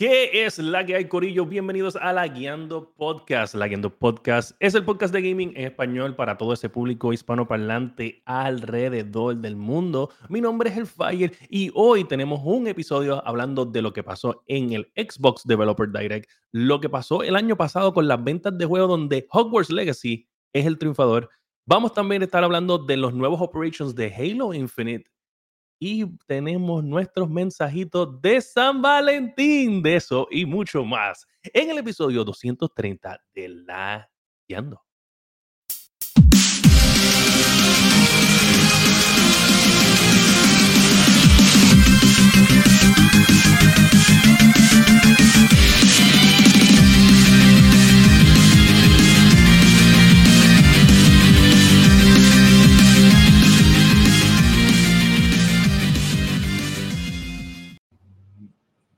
¿Qué es la que hay, Corillo? Bienvenidos a La Guiando Podcast. La Guiando Podcast es el podcast de gaming en español para todo ese público hispanoparlante alrededor del mundo. Mi nombre es El Fire y hoy tenemos un episodio hablando de lo que pasó en el Xbox Developer Direct, lo que pasó el año pasado con las ventas de juego donde Hogwarts Legacy es el triunfador. Vamos también a estar hablando de los nuevos operations de Halo Infinite y tenemos nuestros mensajitos de San Valentín, de eso y mucho más en el episodio 230 de La Guiando.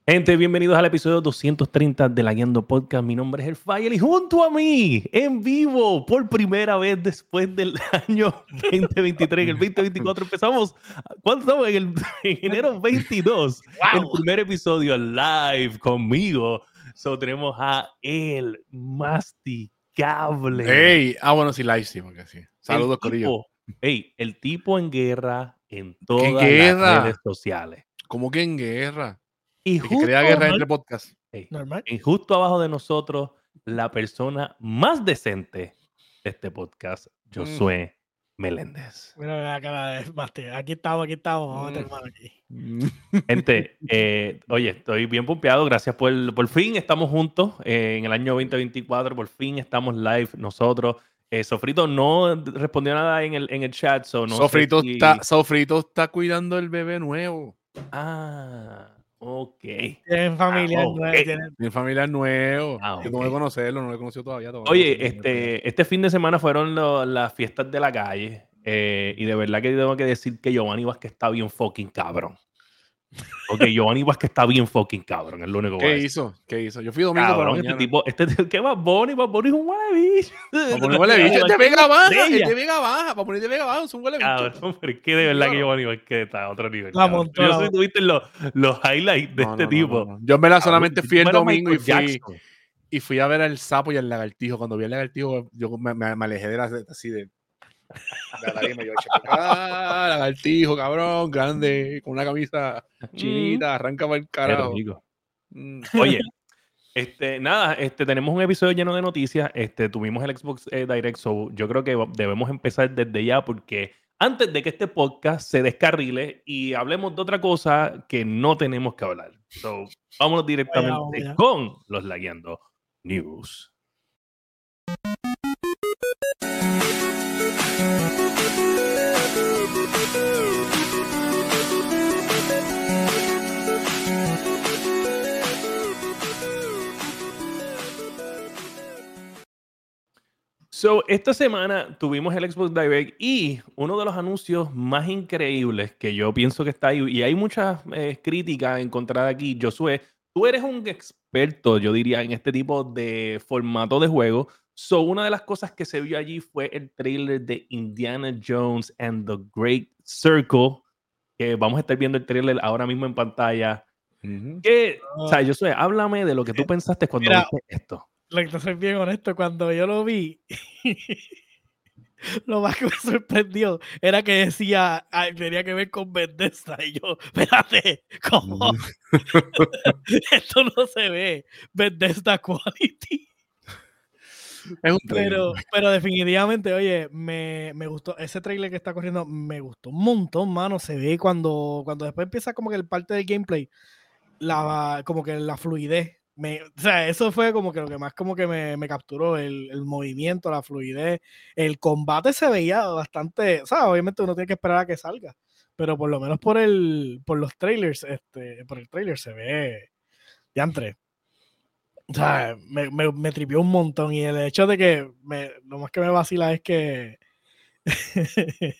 Gente, bienvenidos al episodio 230 de La Guiando Podcast. Mi nombre es El Fire y junto a mí, en vivo, por primera vez después del año 2023, en el 2024 empezamos, ¿cuándo estamos? En, el, enero 22, el primer episodio live conmigo. So, tenemos a El Masticable. Hey, ah, bueno, sí, live, sí, porque sí. Saludos, Corillo. Hey, el tipo en guerra en todas las redes sociales. ¿Cómo que en guerra? Y justo, guerra entre podcast. Y justo abajo de nosotros, la persona más decente de este podcast, mm. Josué Meléndez. Mira, aquí estamos, aquí estamos. Vamos a terminar aquí. Mm. Gente, eh, oye, estoy bien pompeado. Gracias por, por fin estamos juntos eh, en el año 2024. Por fin estamos live nosotros. Eh, Sofrito no respondió nada en el, en el chat. So no Sofrito, está, Sofrito está cuidando el bebé nuevo. Ah. Ok. Tienen familia nueva. Tienen familia nuevo. Ah, Yo no voy a conocerlo, no lo he conocido todavía. Oye, este, este fin de semana fueron las fiestas de la calle. Eh, y de verdad que tengo que decir que Giovanni Vázquez está bien fucking cabrón. Ok, Giovanni Vázquez está bien fucking cabrón, es lo único que ¿Qué hizo? ¿Qué hizo? Yo fui domingo cabrón, este tipo, este, ¿qué va Bonnie? Va Bonnie es un huele bicho. Va huele bicho, de Vega Baja, el de Vega Baja, para poner de Vega Baja es un huele bicho. Cabrón, pero es que de verdad que Giovanni Vázquez está a otro nivel. Yo sé si tuviste los, los highlights de este tipo. Yo me la solamente fui el domingo y fui, y fui a ver al sapo y al lagartijo. Cuando vi al lagartijo, yo me, me alejé de la, así de la lagartijo, cabrón, grande, con una camisa chinita, arranca para el carajo. Mm. Oye, este, nada, este, tenemos un episodio lleno de noticias. Este, tuvimos el Xbox eh, Direct, so yo creo que debemos empezar desde ya porque antes de que este podcast se descarrile y hablemos de otra cosa que no tenemos que hablar. So, vámonos directamente con los Lagueando News. So, esta semana tuvimos el Xbox Direct y uno de los anuncios más increíbles que yo pienso que está ahí, y hay muchas eh, críticas encontradas aquí, Josué, tú eres un experto, yo diría, en este tipo de formato de juego. So, una de las cosas que se vio allí fue el trailer de Indiana Jones and the Great Circle, que vamos a estar viendo el trailer ahora mismo en pantalla. que, o sea, Josué, háblame de lo que tú eh, pensaste cuando viste esto que soy bien honesto, cuando yo lo vi, lo más que me sorprendió era que decía, tenía que ver con Bethesda. Y yo, espérate, ¿cómo? Mm. Esto no se ve. Bethesda Quality. pero, pero definitivamente, oye, me, me, gustó. Ese trailer que está corriendo me gustó un montón, mano. Se ve cuando, cuando después empieza como que el parte del gameplay, la, como que la fluidez o sea, eso fue como que lo que más como que me, capturó, el, movimiento, la fluidez, el combate se veía bastante, o sea, obviamente uno tiene que esperar a que salga, pero por lo menos por el, por los trailers, este, por el trailer se ve de antes. O sea, me, me, tripió un montón y el hecho de que lo más que me vacila es que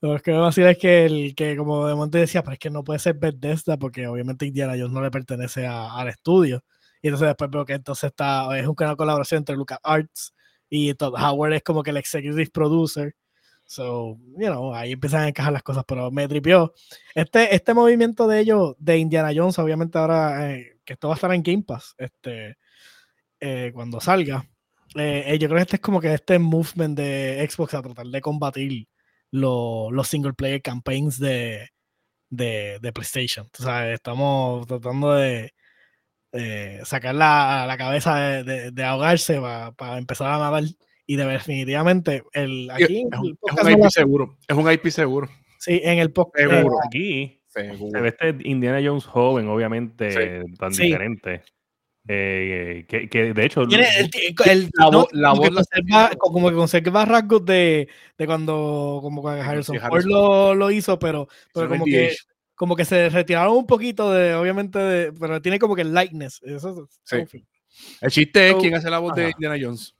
lo que me vacila es que el que como de momento decía, pero es que no puede ser Bethesda porque obviamente Indiana Jones no le pertenece al estudio. Y entonces después veo que entonces está, es una colaboración entre Lucas Arts y Todd Howard es como que el executive producer. So, you know, ahí empiezan a encajar las cosas, pero me tripió. Este, este movimiento de ellos, de Indiana Jones, obviamente ahora, eh, que esto va a estar en Game Pass este, eh, cuando salga. Eh, yo creo que este es como que este movement de Xbox a tratar de combatir los single player campaigns de, de, de PlayStation. O sea, estamos tratando de sacar la, la cabeza de, de, ahogarse para empezar a nadar. Y definitivamente, el, aquí. Es, un, IP seguro. Es un IP seguro. Sí, en el podcast. Seguro. aquí se ve este Indiana Jones joven, obviamente, tan diferente. Eh, que, que, de hecho Tiene el, la, no, la como, voz que conserva, como que conserva rasgos de, de cuando como Harrison, Ford lo, lo, hizo pero, pero como que como que se retiraron un poquito de obviamente de, pero tiene como que el likeness eso, sí. el chiste es quién hace la voz de Indiana Jones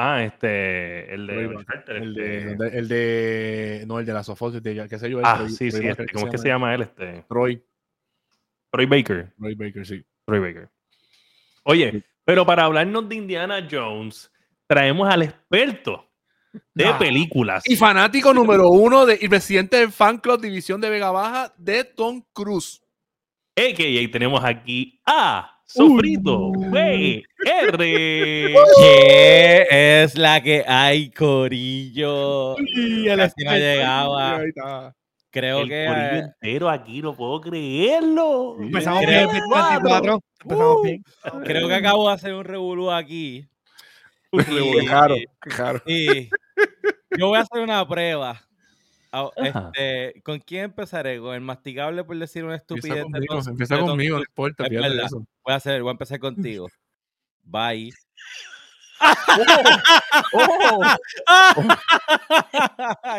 Ah, este, el de, el de, el de, no, el de la Sofos, de, qué sé yo. Ah, sí, sí, este, ¿cómo es que se llama él? Este? Troy. Troy Baker. Troy Baker, sí. Troy Baker. Oye, pero para hablarnos de Indiana Jones, traemos al experto de películas. Y fanático número uno de, y presidente del fan club División de Vega Baja de Tom Cruise. AKA tenemos aquí a Sofrito, güey, R. ¿Qué es la que hay, Corillo? Sí, Casi no llegaba. Creo el que. Corillo entero aquí, no puedo creerlo. Empezamos bien, 24. Empezamos bien. Creo que acabo de hacer un revolú aquí. Claro, claro. Y yo voy a hacer una prueba. Ah, este, ¿Con quién empezaré? ¿Con el masticable por decir una estupidez? Empieza conmigo, no importa. Voy a, hacer, voy a empezar contigo. Bye. Oh, oh.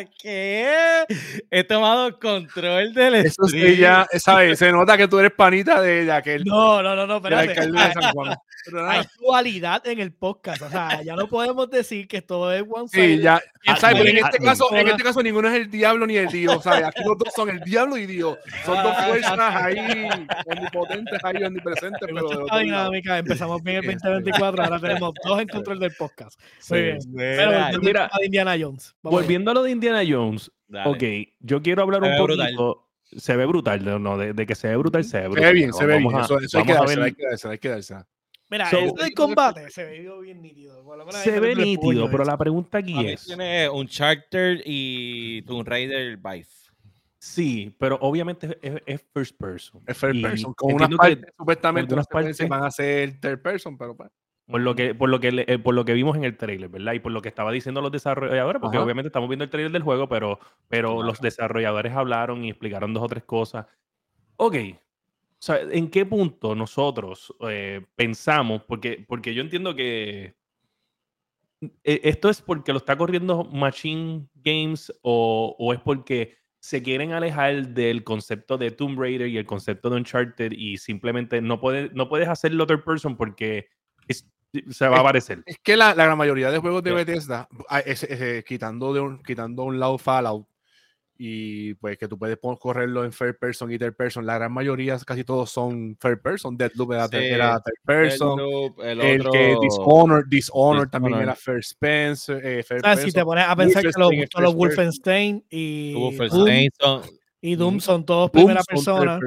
¿Qué? He tomado control del Eso sí, ya, ¿sabes? Se nota que tú eres panita de ella. Que no, no, no, no, espérate. Hay dualidad en el podcast. O sea, ya no podemos decir que todo es one side. Sí, ya. ¿sabes? Pero en este, caso, en este caso, ninguno es el diablo ni el Dios. ¿sabes? Aquí los dos son el diablo y Dios. Son dos fuerzas ahí, omnipotentes, ahí, omnipresentes. Pero esta dinámica. Empezamos bien el 2024. Ahora tenemos dos en control del podcast. Muy bien. Pero mira, a Indiana Jones. volviendo a lo de Indiana Jones. Ok, yo quiero hablar un poquito. Se ve brutal, no, de, que se ve brutal, se ve brutal. Se ve bien, se ve bien. Eso, hay, que darse, hay que darse, hay que darse. Mira, so, el combate se ve bien nítido. Se ve nítido, pero la pregunta aquí es... Tiene un Charter y un Raider Vive. Sí, pero obviamente es, first person. Es first person. Con unas partes, supuestamente, unas partes van a ser third person, pero pues... Por lo, que, por, lo que, eh, por lo que vimos en el trailer, ¿verdad? Y por lo que estaba diciendo los desarrolladores, porque obviamente estamos viendo el trailer del juego, pero, pero los desarrolladores hablaron y explicaron dos o tres cosas. Ok, o sea, ¿en qué punto nosotros eh, pensamos? Porque, porque yo entiendo que eh, esto es porque lo está corriendo Machine Games o, o, es porque se quieren alejar del concepto de Tomb Raider y el concepto de Uncharted y simplemente no, puede, no puedes hacerlo third person porque se va a aparecer. Es, que la, la, gran mayoría de juegos de Bethesda, ah, quitando, de un, quitando un lado Fallout, y pues que tú puedes correrlo en third person y third person. La gran mayoría, casi todos son third person. Deadloop era, era third person. el, el, que Dishonored, Dishonored, también era first, Spencer, eh, first ah, Si te pones a pensar que los, los Wolfenstein y Wolfenstein son, y Doom son todos primera persona.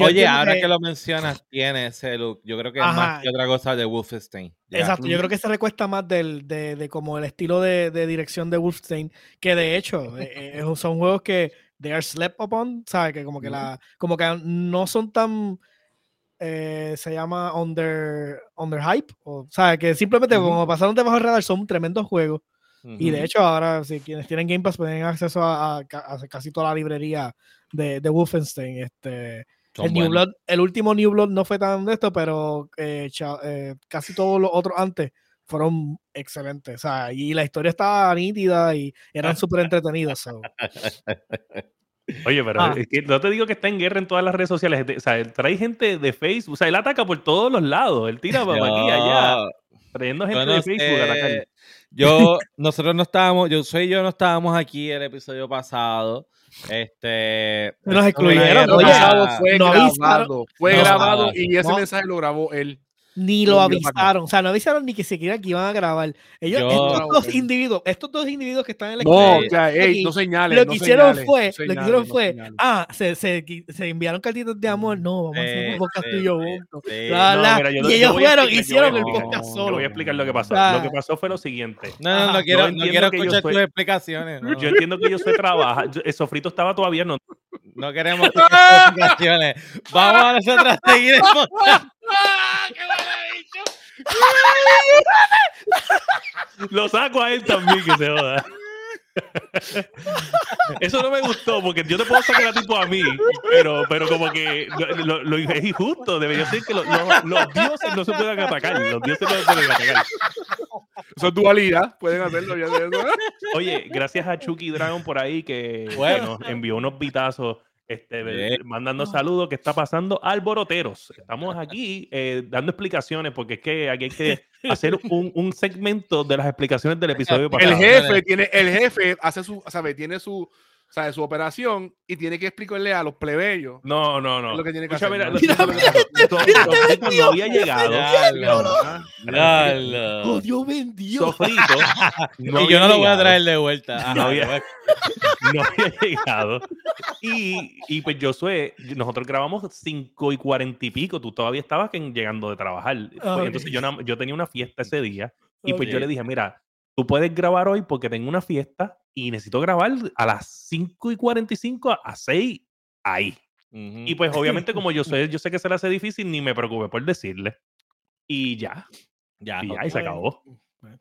Oye, ahora que... lo mencionas, tiene ese look. Yo creo que es más que otra cosa de Wolfenstein. Exacto, yo creo que se recuesta más del, de, de como el estilo de, de, dirección de Wolfenstein, que de hecho eh, son juegos que they are slept upon, ¿sabes? Que como que, la, como que no son tan... Eh, se llama under, under hype, o sea, que simplemente como pasaron debajo del radar son tremendos juegos y de hecho, ahora, si quienes tienen Game Pass pueden acceso a, casi toda la librería de, de Wolfenstein. Este, el, New Blood, el último New Blood no fue tan de esto, pero eh, eh, casi todos los otros antes fueron excelentes. O sea, y la historia estaba nítida y eran súper entretenidos. Oye, pero ah. no te digo que está en guerra en todas las redes sociales. O sea, trae gente de Facebook. O sea, él ataca por todos los lados. Él tira para aquí allá. Trayendo gente de Facebook a atacar. Yo, nosotros no estábamos, yo soy yo no estábamos aquí el episodio pasado. Este. Nos excluyeron. fue grabado. Fue grabado y ese mensaje lo grabó él. Ni Lo avisaron. O sea, no avisaron ni que siquiera que iban a grabar. Ellos, Yo- estos dos individuos, estos dos individuos que están en la No, esquina, o sea, ey, aquí, no señales. lo no que hicieron señales, fue, lo que hicieron no fue, señales. ah, se, se, se enviaron cartitas de amor, no, vamos a hacer un podcast tú y juntos. ellos fueron, hicieron el podcast solo. voy a explicar lo que pasó. Ah. Lo que pasó fue lo siguiente. No, no, no quiero, quiero escuchar tus explicaciones. No, Yo entiendo que yo soy trabaja. El sofrito estaba todavía no. no queremos escuchar tus explicaciones. Vamos a nosotros seguir el podcast. Lo saco a él también, que se joda. Eso no me gustó, porque yo te puedo sacar a tipo a mí, pero, pero como que lo, lo- lo- es injusto. Debería ser que lo- lo- los dioses no se puedan atacar. Los dioses no se pueden atacar. Eso es dualidad, pueden hacerlo. ya de eso. Oye, gracias a Chucky Dragon por ahí que, Bueno. nos envió unos vitazos. Este, Bien. mandando saludos, ¿qué está pasando? Alboroteros. Estamos aquí eh, dando explicaciones porque es que aquí hay que hacer un, un segmento de las explicaciones del episodio pasado. El jefe tiene, el jefe hace su, sabe, tiene su, sabe, su operación y tiene que explicarle a los plebeyos. No, no, no. Lo que tiene que Escucha, hacer, mira, lo- lo- no había llegado. Oh, Dios bendijo. Sofrito. No y yo no lo voy a traer de vuelta. Ajá, No había- llegado. Y, y pues yo soy, nosotros grabamos 5 y 40 y pico, tú todavía estabas que- llegando de trabajar. Pues. Entonces yo, yo tenía una fiesta ese día y pues yo le dije, mira, tú puedes grabar hoy porque tengo una fiesta y necesito grabar a las 5 y 45 a 6 ahí. Ujú. Y pues obviamente como yo sé, yo sé que se le hace difícil, ni me preocupé por decirle. Y ya, ya, y ya, y se acabó.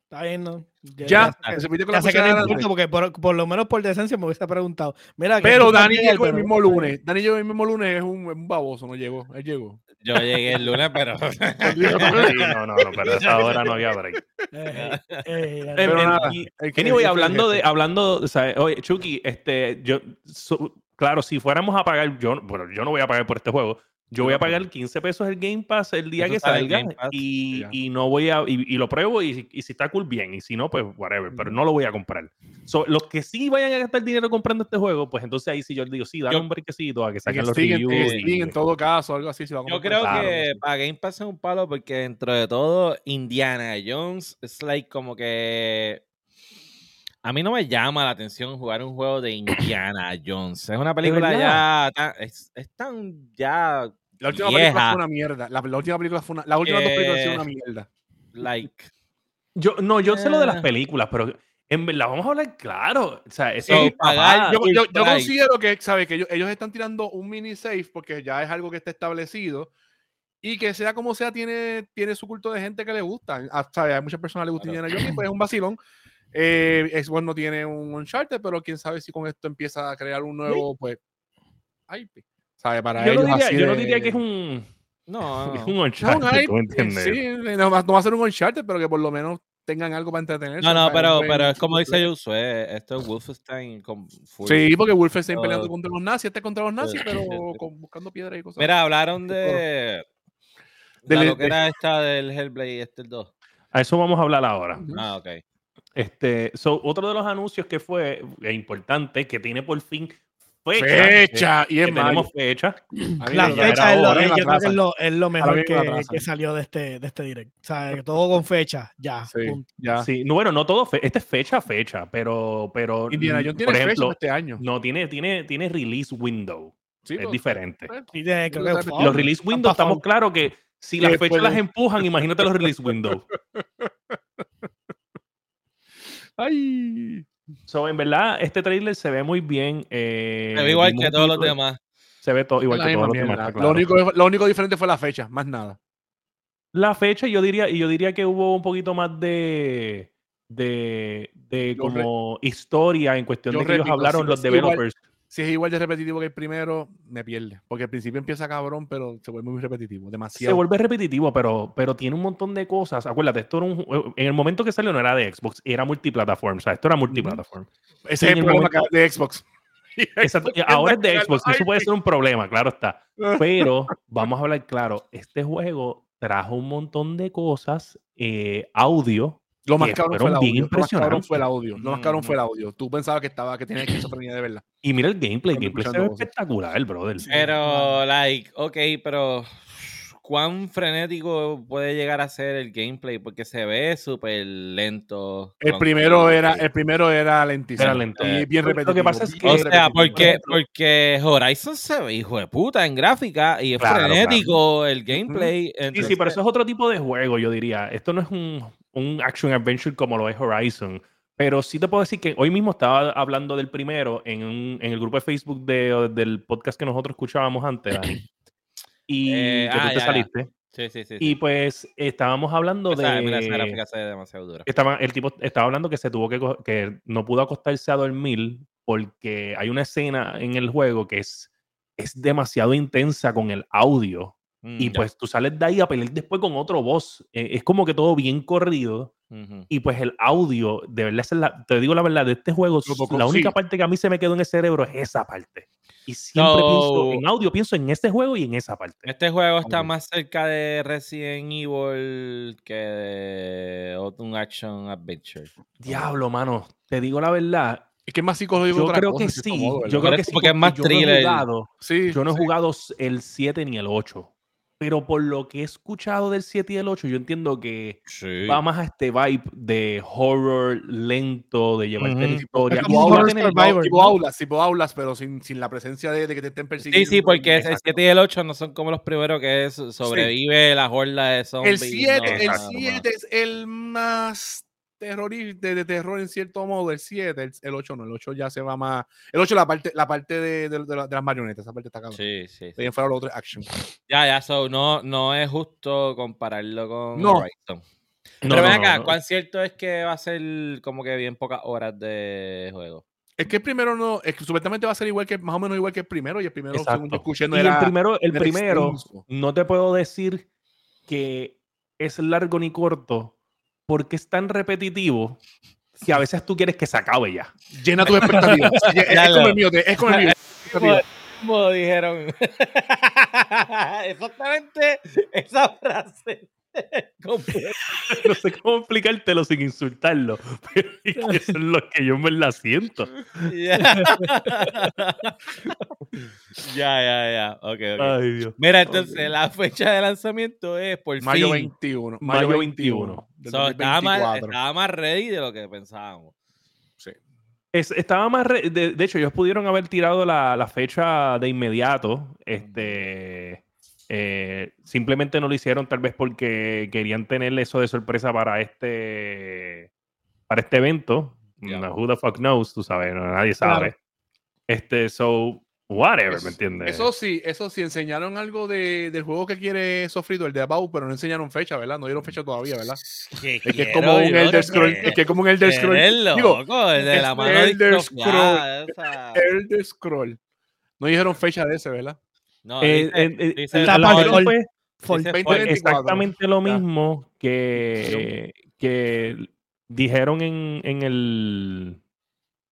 Está bien, ¿no? Ya, se Ya la sé que cuchara no adelante. importa porque por, por lo menos por decencia me hubiese preguntado. Mira, Pero Dani llegó el mismo lunes. Dani llegó el mismo lunes, es un, es un baboso, no llegó. Él llegó. Yo llegué el lunes, pero. Sí, no, no, no, pero esa hora no había break. Eh, eh, Em, Pero nada, Anyway, hablando de, hablando, o sea, oye, Chucky, este, yo, so- claro, si fuéramos a pagar, yo, bueno, yo no voy a pagar por este juego. Yo voy a pagar 15 pesos el Game Pass el día Eso que en salga Pass, y, y no voy a, y, y lo pruebo y, y si está cool, bien, y si no, pues whatever, pero no lo voy a comprar. So, los que sí vayan a gastar dinero comprando este juego, pues entonces ahí sí yo digo, sí, dale Yo- un brequecito a que En saquen los Steam, en- en reviews. Steam, y- en todo caso, algo así. Si lo vamos a Yo comprar. creo Claro, que sí. para Game Pass es un palo porque dentro de todo, Indiana Jones es like como que. A mí no me llama la atención jugar un juego de Indiana Jones. Es una película ya. tan- es, es tan ya. La última película vieja. fue una mierda. La, la última película fue una, las últimas dos películas han sido Eh, una mierda. Like. Yo, no, yo sé lo de las Eh. películas, pero en verdad vamos a hablar claro. O sea, eso So, es pagar-. Yo, yo- yo considero que, ¿sabes? Que ellos, ellos están tirando un mini safe porque ya es algo que está establecido y que sea como sea, tiene, tiene su culto de gente que le gusta. Ah, ¿sabes? Hay muchas personas que le gusta Claro. Indiana Jones y pues es un vacilón. Eh, Xbox no tiene un Uncharted, pero quién sabe si con esto empieza a crear un nuevo, pues, IP. ¿Sabes? Para yo, no ellos diría, así yo no diría que es un, No, es no. un No, un Uncharted, IP, ¿tú me entiendes? Sí, no, va no va a ser un Uncharted, pero que por lo menos tengan algo para entretenerse. No, no, pero, pero es como dice. Josué, esto es Wolfenstein con full. Sí, porque Wolfenstein peleando contra los nazis, este contra los nazis, pero con- buscando piedras y cosas. Mira, hablaron de. De lo que era esta del Hellblade este el 2. A eso vamos a hablar ahora. Ah, ok. Este, so, otro de los anuncios que fue eh, importante, que tiene por fin fecha. fecha, y que es mayo. tenemos fecha. La fecha es lo, es- yo creo que es lo, es lo mejor que, que salió de este, de este direct. O sea, que todo con fecha, ya. Sí, punto. ya. Sí, no, bueno, no todo, fe- este es fecha fecha, pero, pero Indiana mm, Jones por tiene fecha ejemplo, para este año. no tiene, tiene, tiene release window. Sí, es pues, diferente. eh, Sí, tiene- creo que Los. Los release window, estamos claros que si las Que fechas las empujan, imagínate los release window. Ay. So, en verdad, este trailer se ve muy bien. eh, Se ve igual que todos los demás. Se ve todo igual la que todos los demás, lo, único, lo único diferente fue la fecha, más nada. La fecha, yo diría, y yo diría que hubo un poquito más de, de, de re- como historia en cuestión de que ellos hablaron si los developers. Si es igual de repetitivo que el primero, me pierde. Porque al principio empieza cabrón, pero se vuelve muy repetitivo. Se Demasiado. vuelve repetitivo, pero, pero tiene un montón de cosas. Acuérdate, esto era un, en el momento que salió no era de Xbox, era multiplataforma. O sea, esto era multiplataforma. Ese es el el problema momento- de Xbox. Exacto, ahora es de Xbox, eso puede ser un problema, claro está. Pero vamos a hablar claro, este juego trajo un montón de cosas, eh, audio, Lo más cabrón fue el audio. Lo más cabrón fue el audio. Lo más cabrón fue el Ujú. audio. Tú pensabas que estaba, que tenía esquizofrenia de verdad. y mira el gameplay, el gameplay se ve espectacular, brother. Pero, like, ok, pero cuán frenético puede llegar a ser el gameplay, porque se ve súper lento. El primero era, el primero era lentísimo. Era lento. Y bien Lo que pasa es que- O sea, porque, porque Horizon se ve hijo de puta en gráfica y es Claro, frenético el gameplay. Sí, sí, pero eso es otro tipo de juego, yo diría. Esto no es un, un action adventure como lo es Horizon. Pero sí te puedo decir que hoy mismo estaba hablando del primero en, un- en el grupo de Facebook de- del podcast que nosotros escuchábamos antes, Dani. Y Eh, que tú ah, te ya, ya. saliste. Sí, sí, sí. Y pues estábamos hablando Esa- de. mira, esa gráfica se ve demasiado dura. Estaba, el tipo estaba hablando que se tuvo que, que no pudo acostarse a dormir porque hay una escena en el juego que es, es demasiado intensa con el audio. Y Mm, pues tú sales de ahí a pelear después con otro voz. Eh, es como que todo bien corrido. Y pues el audio, de verdad, es la- te digo la verdad, de este juego, la única sí. parte que a mí se me quedó en el cerebro es esa parte. Y siempre pienso, So- en audio pienso en este juego y en esa parte. Este juego está más cerca de Resident Evil que de otro- un action adventure. Diablo, mano, te digo la verdad. Es que es más psicológico Yo otra creo cosa, que sí. modo, yo creo que sí. porque es más yo no he thriller. jugado- Sí, Yo no he sí. jugado el 7 ni el 8. Pero por lo que he escuchado del 7 y el 8, yo entiendo que Sí. va más a este vibe de horror lento, de llevarte la Ujú. historia. Es Y como sí un va a horror tener- survival. Tipo aulas, tipo aulas, pero sin, sin la presencia de, de que te estén persiguiendo. Sí, sí, porque el Exacto. 7 y el 8 no son como los primeros que es sobrevive la horda de El zombies. 7, no, el exacto, 7 es el más terrorista de, de terror en cierto modo, el 7, el, el 8 no, el 8 ya se va más. El 8 la parte, la parte de, de- de la- de las marionetas, esa parte está cabrón. Sí, sí. sí. Ahí en fuera los otros action. Ya, ya, so, no, no es justo compararlo con No. Horizon. No, Pero no, ven no, acá, no. ¿cuán cierto es que va a ser como que bien pocas horas de juego? Es que el primero no, es que supuestamente va a ser igual que, más o menos igual que el primero, y el primero, según Exacto. yo escuché, no y era. el primero, el primero extenso. no te puedo decir que es largo ni corto porque es tan repetitivo que a veces tú quieres que se acabe ya. Llena tus expectativas. es, como el mío, te- es como el mío. Como dijeron. Exactamente esa frase. No sé cómo explicártelo sin insultarlo, pero es que eso es lo que yo en verdad siento. ya, ya, ya. Ok, ok. Ay, Dios. Mira, entonces la fecha de lanzamiento es por Mayo fin. 21. Mayo 21. del So, estaba, más, 2024. estaba más ready de lo que pensábamos. Sí. Es- estaba más. re- de, de hecho, ellos pudieron haber tirado la, la fecha de inmediato. Este. Eh, simplemente no lo hicieron, tal vez porque querían tener eso de sorpresa para este. Para este evento. Ya. No, who the fuck knows, tú sabes, no, nadie sabe. Este, so, whatever, Es- ¿me entiendes? Eso sí, eso sí, enseñaron algo de, del juego que quiere Sofrito, el de About, pero no enseñaron fecha, ¿verdad? No dieron fecha todavía, ¿verdad? Que Es que como un Elder Scroll, es que es como un Elder Scroll. Digo, el de la es mano Elder distrofiada, esa. Elder Scroll. No dijeron fecha de ese, ¿verdad? No, Eh, dice- eh, dice la Tapa cuestión Fall. fue Fall. dice 20, Fall. 24. exactamente lo mismo que, que dijeron en, en el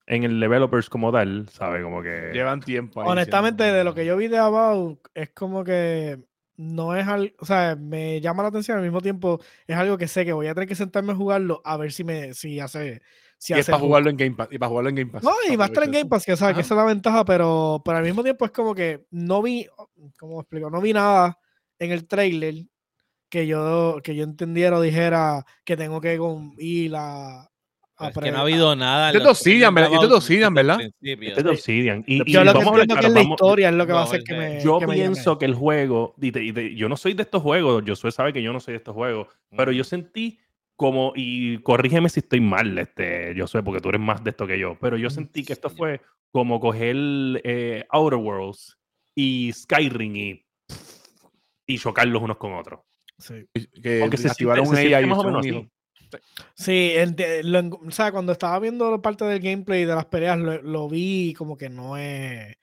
en el developers como tal, ¿sabe? Como que Llevan tiempo ahí. Honestamente, de lo que yo vi de About, es como que no es algo, o sea, me llama la atención al mismo tiempo, es algo que sé que voy a tener que sentarme a jugarlo a ver si me, si hace, si Y es hace para ju- jugarlo en Game Pass. Y para jugarlo en Game Pass. No, y va a estar en Game Pass, que sabes que Ajá. esa es la ventaja, pero, pero al mismo tiempo es como que no vi, ¿cómo explico? No vi nada en el trailer que yo, que yo entendiera o dijera que tengo que ir a, a Es que no ha habido nada. en Este es Obsidian, ¿verdad? Este es Obsidian, ¿verdad? este es de Obsidian. Y, y Yo lo que vamos a hablar entiendo que claro, es la vamos- historia, es lo que va a hacer que me. yo que me pienso que el juego, y te- y te- yo no soy de estos juegos, yo sabe que yo no soy de estos juegos, pero yo sentí como, y corrígeme si estoy mal, este, yo sé, porque tú eres más de esto que yo, pero yo sentí que esto fue como coger eh, Outer Worlds y Skyrim y, y chocarlos unos con otros. Sí. Que Porque se activaron siente- un Sí, ente- lo en- o sea, cuando estaba viendo parte del gameplay de las peleas, lo, lo vi como que no es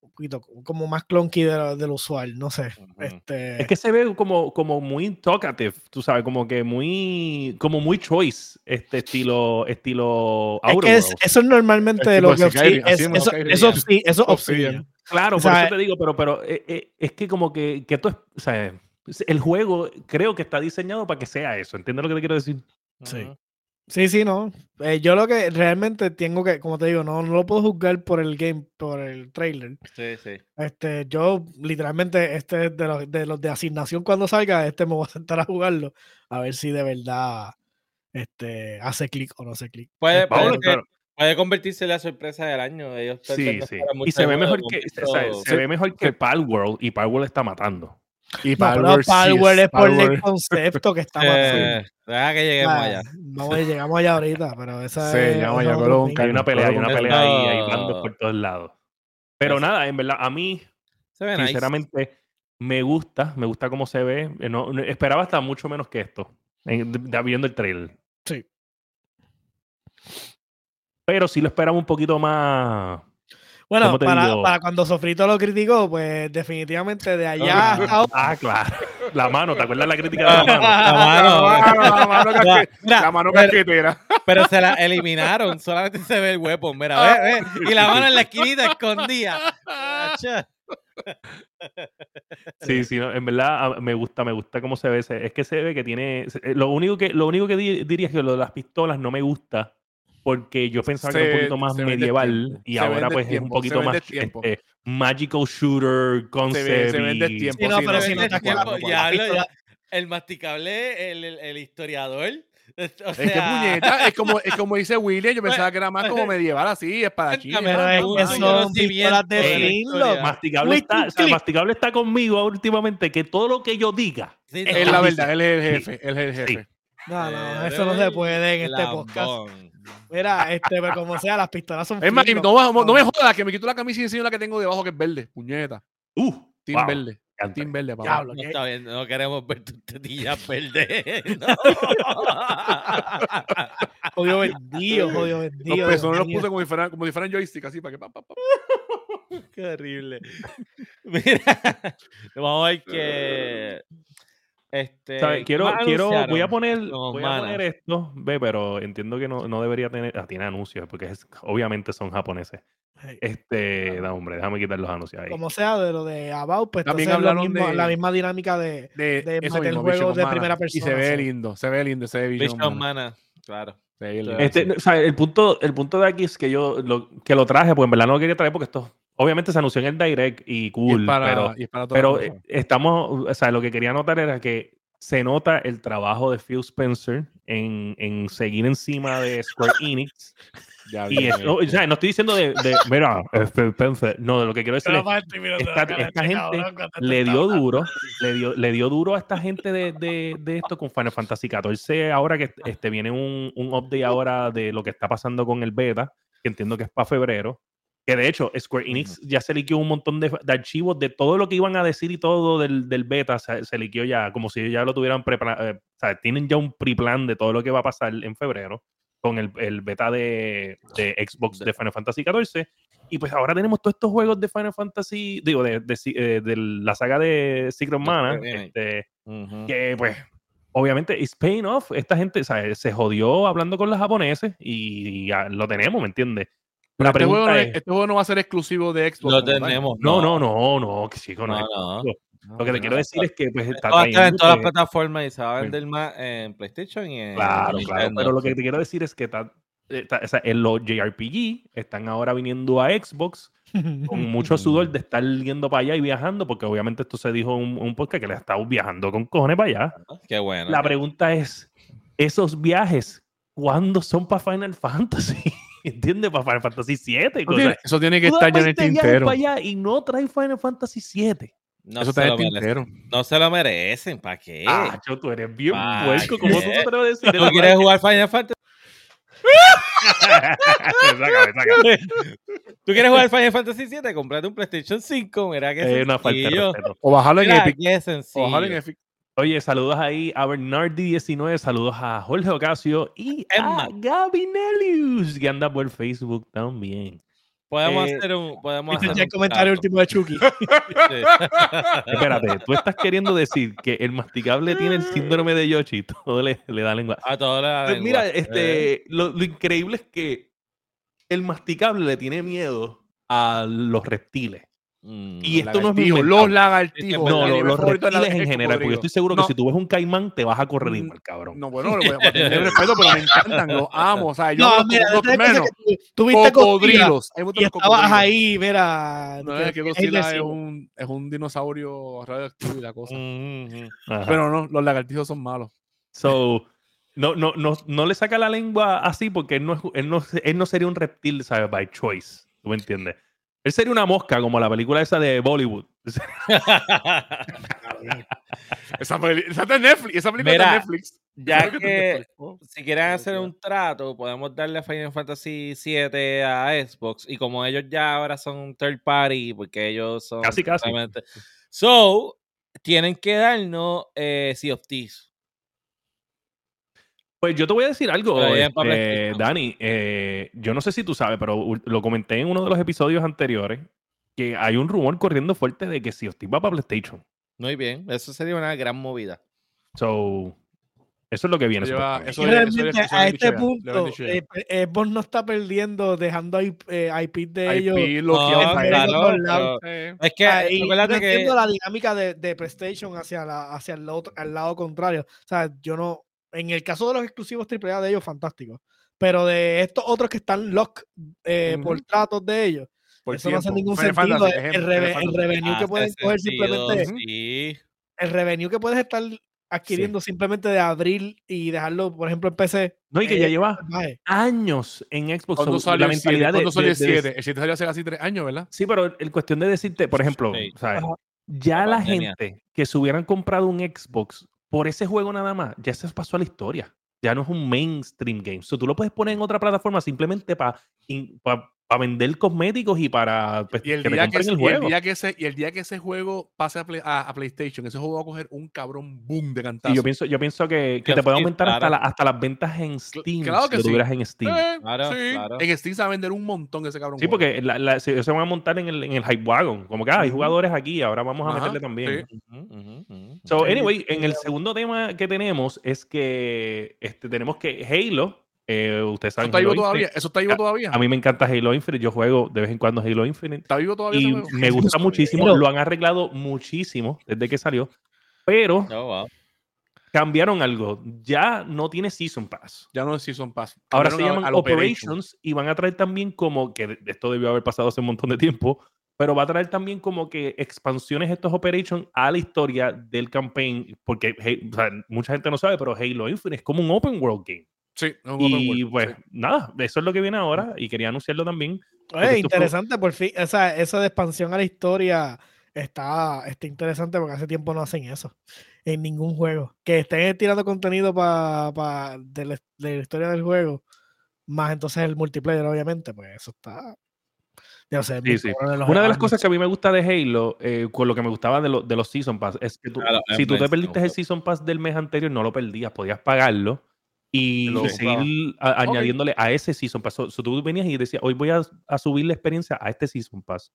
un poquito como más clunky de lo, de lo usual, no sé. Ujú. Este, Es que se ve como, como muy talkative, tú sabes, como que muy, como muy choice, este estilo, estilo es que es- eso es normalmente Es lo que Skyrim, es- eso, eso, eso Obsidian. Claro, O por sea, eso te digo, pero, pero eh, eh, es que como que, que tú, o sea, el juego creo que está diseñado para que sea eso, ¿entiendes lo que te quiero decir? Sí. Sí, sí, no. Eh, yo lo que realmente tengo que, como te digo, no, no lo puedo juzgar por el game, por el trailer. Sí, sí. Este, yo literalmente, este de los, de los de asignación cuando salga, este me voy a sentar a jugarlo, a ver si de verdad este, hace clic o no hace clic. Puede, Este, puede Vamos, ser- claro. puede convertirse en la sorpresa del año. Ellos Sí, sí. Y se ve mejor que, momento. o sea, se ve mejor que Palworld y Palworld está matando. Y no, pero Palworld sí es por el concepto que está matando. Eh, deja que lleguemos Ah, allá. Vamos, llegamos allá ahorita, pero esa Sí, es. llegamos allá, ca- Hay una pelea, hay una pelea ahí, hay bandos por todos lados. Pero Eso. nada, en verdad, a mí, Se ve nice. sinceramente, me gusta, me gusta cómo se ve. Eh, No, no- esperaba hasta mucho menos que esto, en- de- de- viendo el trailer. Sí. Pero sí lo esperaba un poquito más. Bueno, ¿Cómo te para, para cuando Sofrito lo criticó, pues definitivamente de allá Ah. hasta ahora. Ah, claro. La mano, ¿te acuerdas la crítica de la mano? La mano. La mano casque- Mira, la mano pero- casquetera. Pero se la eliminaron, solamente se ve el weapon, mira, ve, ve. Y la mano en la esquinita escondida. Sí, sí, no, en verdad ah, me gusta, me gusta cómo se ve. Es que se ve que tiene. eh, Lo único que, lo único que di- diría es que lo de las pistolas no me gusta. Porque yo pensaba que era un Se- poquito más se medieval tiempo, y se ahora pues es un tiempo, se poquito más tiempo. este, magical shooter concept. se vende y- tiempo. Sí, no, sí, pero no, si sí, sí, Ya, pistola- el masticable, el, el, el historiador. O Es que sea, puñeta, es como, es como dice William, yo pensaba que era más como medieval así, espadachín. Cuéntame, Pero es son pistolas de historia. Masticable está, o sea. Masticable está conmigo últimamente que todo lo que yo diga Sí, Es la dice- verdad, él es el sí, jefe, él es el jefe. No, no, Eh, eso no se puede en este podcast. Mira, este, pero como sea, las pistolas son Es más, no, me- no me jodas que me quito la camisa y enseño la que tengo debajo que es verde, puñeta. Uh, Team wow, verde, team verde, papá. Diablo, No está bien, no queremos ver tus tetillas verdes. Jodido vendido, jodido Los vendido. pezones Dios los puse como si fueran, como si fueran joystick, así para que pa, pa, pa. Qué horrible. Mira, vamos a ver que. Este, ¿Sabes? Quiero, ¿qué más quiero, voy a poner, voy a poner esto, ve, pero entiendo que no, no debería tener, ah, tiene anuncios, porque es, obviamente son japoneses. Este, no, hombre, déjame quitar los anuncios ahí. Como sea, de lo de About, pues También hablaron mismo- de- la misma dinámica de. De, De meter mismo, juegos de Mana. primera Y se persona, ve lindo, se ve lindo, se ve Vision, Vision Mana. Mana, claro. Este, o sea, el punto, el punto de aquí es que yo lo, que lo traje, pues en verdad no lo quería traer porque esto obviamente se anunció en el Direct y Y es cool, para, pero, y es para pero las eh, estamos, o sea, lo que quería notar era que se nota el trabajo de Phil Spencer en, en seguir encima de Square Enix. Ya, Y ya, esto, o sea, no estoy diciendo de, de mira, Phil Spencer, no, de lo que quiero decir es esta, esta gente le dio duro, le dio, le dio duro a esta gente de, de, de esto con Final Fantasy XIV. Ahora que este, viene un, un update ahora de lo que está pasando con el beta, que entiendo que es para febrero. Que de hecho, Square Enix ya se liqueó un montón de, de archivos de todo lo que iban a decir y todo del, del beta. Se, se liqueó ya, como si ya lo tuvieran preparado. o sea, tienen ya un pre-plan de todo lo que va a pasar en febrero con el, el beta de, de Xbox de Final Fantasy XIV. Y pues ahora tenemos todos estos juegos de Final Fantasy, digo, de, de, eh, de la saga de Secret Mana, este, Ujú. que pues obviamente it's paying off. Esta gente sea, se jodió hablando con los japoneses y, ya lo tenemos, ¿me entiendes? La este, juego no pregunta es, es, este juego no va a ser exclusivo de Xbox. Lo tenemos. no, no, no, no, que chico, no. Lo que te quiero decir es que pues está Esto va a estar en todas las plataformas y se va a vender más en PlayStation y en Claro, claro. Nintendo. Pero lo que te quiero decir es que ta- o sea, en los JRPG están ahora viniendo a Xbox con mucho sudor de estar yendo para allá y viajando, porque obviamente esto se dijo en un, un podcast que le ha estado viajando con cojones para allá. Qué bueno. La pregunta es, esos viajes, ¿cuándo son para Final Fantasy? ¿Entiendes? Para Final Fantasy 7. Eso tiene, eso tiene que Tú estar ya en el 20 viajes tintero. para allá y no trae Final Fantasy 7. No Eso está en el tintero. No se lo merecen. ¿Para qué? Ah, yo, tú eres bien puerco. ¿Cómo tú qué. te atreves a decir ¿Tú eso? quieres jugar Final Fantasy? Sácame, sácame. ¿Tú quieres jugar Final Fantasy 7? Comprate un PlayStation 5. Mira que Es una falta de sencillo. respeto. O bajarlo en Epic. O bajarlo en Epic. Oye, saludos ahí a Bernardi19, saludos a Jorge Ocasio y Emma. a Gaby Nelius, que anda por Facebook también. Podemos Eh, hacer un. Podemos Este hacer ya un comentario trato. último de Chucky. Sí. Espérate, tú estás queriendo decir que el masticable tiene el síndrome de Yoshi, todo le, le da lengua. A todos les da Pues lengua. mira, Eh, este, lo, lo increíble es que el masticable le tiene miedo a los reptiles. Mm, Y esto no es mi los lagartijos. No, los la- reptiles en general, porque yo estoy seguro que No, si tú ves un caimán, te vas a correr Mm, igual, cabrón. No, bueno, lo voy a tener respeto, pero me encantan, los amo. O sea, yo No, los mira, menos. Que tú, tú viste Godzilla Cocodrilos. Los estabas ahí, mira. No, es que que Godzilla es agresivo. un, es un dinosaurio radioactivo y la cosa. mm. Pero no, los lagartijos son malos. So, no, no, no, no le saca la lengua así porque él no, es- él no, él no sería un reptil, ¿sabes? By choice. ¿Tú me entiendes? Él sería una mosca, como la película esa de Bollywood. Esa, esa de Netflix. Esa película es Mira, de Netflix. ya que si quieren hacer un trato, podemos darle Final Fantasy 7 a Xbox. Y como ellos ya ahora son un third party, porque ellos son. Casi, casi. So, tienen que darnos eh, Sea of Thieves. Pues yo te voy a decir algo, este. Dani. eh, yo no sé si tú sabes, pero lo comenté en uno de los episodios anteriores que hay un rumor corriendo fuerte de que of Thieves va para PlayStation. Muy bien, eso sería una gran movida. So, eso es lo que viene. Lleva- eso es- realmente eso es- eso a es este punto, ven dichera. eh, Xbox no está perdiendo, dejando IP, eh, IP de ellos. IP, lo No, que claro, Eh, Es que, Ah, no que entiendo la dinámica de, de PlayStation hacia, la, hacia el, otro, al lado contrario. O sea, yo no. En el caso de los exclusivos AAA de ellos, fantástico. Pero de estos otros que están lock eh, por tratos de ellos, por eso no hace ningún Final sentido. Fantasy, el, ejemplo, reve- Final el Fantasy. revenue que hace pueden coger sentido, simplemente. sí. El revenue que puedes estar adquiriendo simplemente de abrir y dejarlo, por ejemplo, en PC. No, y que ya eh, lleva años en Xbox. ¿Cuándo salió la el 7? mentalidad de- ¿Cuándo salió de- el de- 7? El 7 salió hace casi 3 años, ¿verdad? Sí, pero el cuestión de decirte, por ejemplo, Sí. ¿sabes? Ajá. ya La la gente que se hubieran comprado un Xbox por ese juego nada más, ya se pasó a la historia. Ya no es un mainstream game. So, tú lo puedes poner en otra plataforma simplemente para vender cosméticos y para pues, Y el, que día que, compren el y el juego. día que ese, y el día que ese juego pase a, Play- a- a PlayStation, ese juego va a coger un cabrón boom de Y cantazo. yo pienso, yo pienso que, que te puede aumentar hasta, la- hasta las ventas en Steam. claro si que lo sí. tuvieras en Steam. Eh, Claro, sí. claro. En Steam se va a vender un montón ese cabrón. Sí, juego. porque la- la- se, se van a montar en el, en el hype wagon. Como que ah, hay jugadores aquí, ahora vamos a Ajá, meterle también. sí. So, anyway, en el segundo tema que tenemos es que este, tenemos que Halo, eh, ustedes ¿Eso saben, está vivo Halo todavía? Infinite, ¿Eso está vivo A- todavía? a mí me encanta Halo Infinite, yo juego de vez en cuando Halo Infinite ¿Está vivo todavía? y me gusta muchísimo, lo han arreglado muchísimo desde que salió, pero Oh, wow. cambiaron algo, ya no tiene Season Pass. Ya no es Season Pass. Ahora se llaman al Operations y van a traer también como que esto debió haber pasado hace un montón de tiempo, pero va a traer también como que expansiones estos Operations a la historia del campaign, porque hey, o sea, mucha gente no sabe, pero Halo Infinite es como un open world game. Sí, open Y world, pues sí. nada, eso es lo que viene ahora y quería anunciarlo también. Oye, interesante, por fin. Esa, esa de expansión a la historia está, está interesante porque hace tiempo no hacen eso en ningún juego. Que estén tirando contenido pa, de, la, de la historia del juego, más entonces el multiplayer, obviamente, pues eso está. Ya sé, Sí, sí. Una de las cosas que a mí me gusta de Halo, eh, con lo que me gustaba de, lo- de los Season Pass, es que tú- Claro, si tú te perdiste el. Season Pass del mes anterior, no lo perdías, podías pagarlo y seguir a- añadiéndole a ese Season Pass. So, so tú venías y decías, hoy voy a, a subir la experiencia a este Season Pass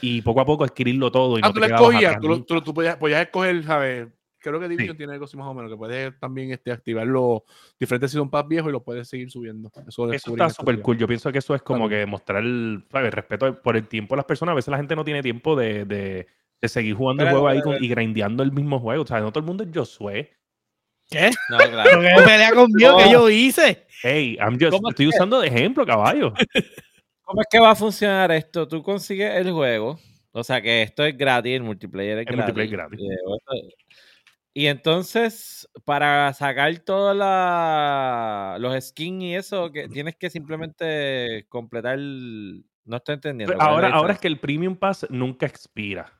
y poco a poco adquirirlo todo. Y Ah, no tú lo escogías, tú, tú, tú podías, podías escoger, ¿sabes? Creo que Division Sí. tiene algo así más o menos, que puedes también este, activar los diferentes Season Pass viejos y los puedes seguir subiendo. Eso, Eso está súper días. cool. Yo pienso que eso es como Está que mostrar el, ¿sabes? respeto por el tiempo de las personas. A veces la gente no tiene tiempo de, de- de seguir jugando el Espérate, juego ahí con- y grindeando el mismo juego. O sea, no todo el mundo es Josué. ¿Qué? No, ¿Pero claro. qué pelea conmigo que yo hice? Hey, I'm just, ¿Cómo es estoy usando de ejemplo, caballo. ¿Cómo es que va a funcionar esto? Tú consigues el juego, o sea que esto es gratis, el multiplayer es El gratis. multiplayer es gratis. eh, Y entonces, para sacar todos los skins y eso, que tienes que simplemente completar. el- No estoy entendiendo. ¿cuál es la Ahora, ahora es que el Premium Pass nunca expira.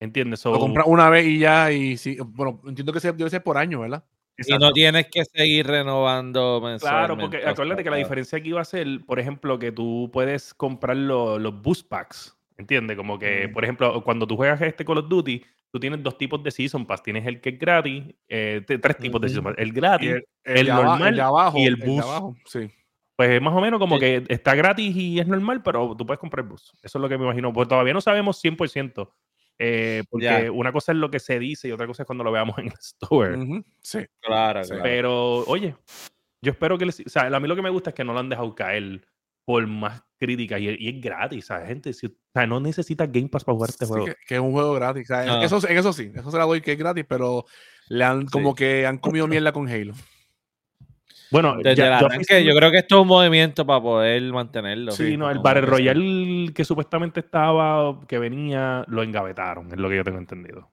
¿Entiendes? So, Lo compras una vez y ya, y sí. Bueno, entiendo que se- debe ser por año, ¿verdad? Y exacto. no tienes que seguir renovando mensualmente. Claro, porque acuérdate que la diferencia aquí va a ser, por ejemplo, que tú puedes comprar lo- los boost packs. ¿Entiendes? Como que, Mm. por ejemplo, cuando tú juegas este Call of Duty, tú tienes dos tipos de Season Pass. Tienes el que es gratis, eh, tres tipos de. Season Pass. El Y gratis, el, el normal abajo, y el boost. abajo, sí. pues es más o menos como Sí. que está gratis y es normal, pero tú puedes comprar boost. Eso es lo que me imagino. Pues todavía no sabemos 100%. Eh, porque Ya. una cosa es lo que se dice y otra cosa es cuando lo veamos en el store. Sí. Claro, Sí. claro. Pero, oye, yo espero que les. O sea, a mí lo que me gusta es que no lo han dejado caer por más críticas y, y es gratis, ¿sabes? Gente, si, o sea, no necesitas Game Pass para jugar este Sí, juego. que, que es un juego gratis. o sea, Ah. eso, en eso sí, eso se la doy que es gratis, pero le han como que han comido mierda con Halo. Bueno, Desde ya- el yo arranque, yo creo que esto es un movimiento para poder mantenerlo. Sí, no, el Como Battle que supuestamente estaba, que venía, lo engavetaron, es lo que yo tengo entendido.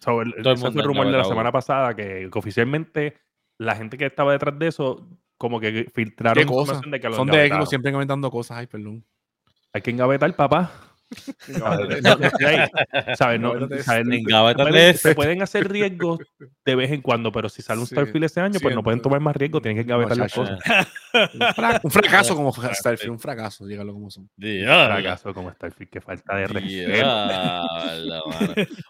So, el, Todo el ese fue mundo el rumor de la semana pasada, que, que oficialmente la gente que estaba detrás de eso, como que filtraron ¿Qué cosas? información de que lo Son de. Xbox, siempre inventando cosas. Ay, perdón. Hay que engavetar, papá. ¿Sabes? No. Se pueden, ese. hacer riesgos de vez en cuando, pero si sale un Sí, Starfield este año, pues no pueden tomar más riesgos, tienen que engavetar las cosas. Un, fra- un fracaso como Starfield, un fracaso, dígalo como son. Diablo. Fracaso como Starfield, que falta de respeto.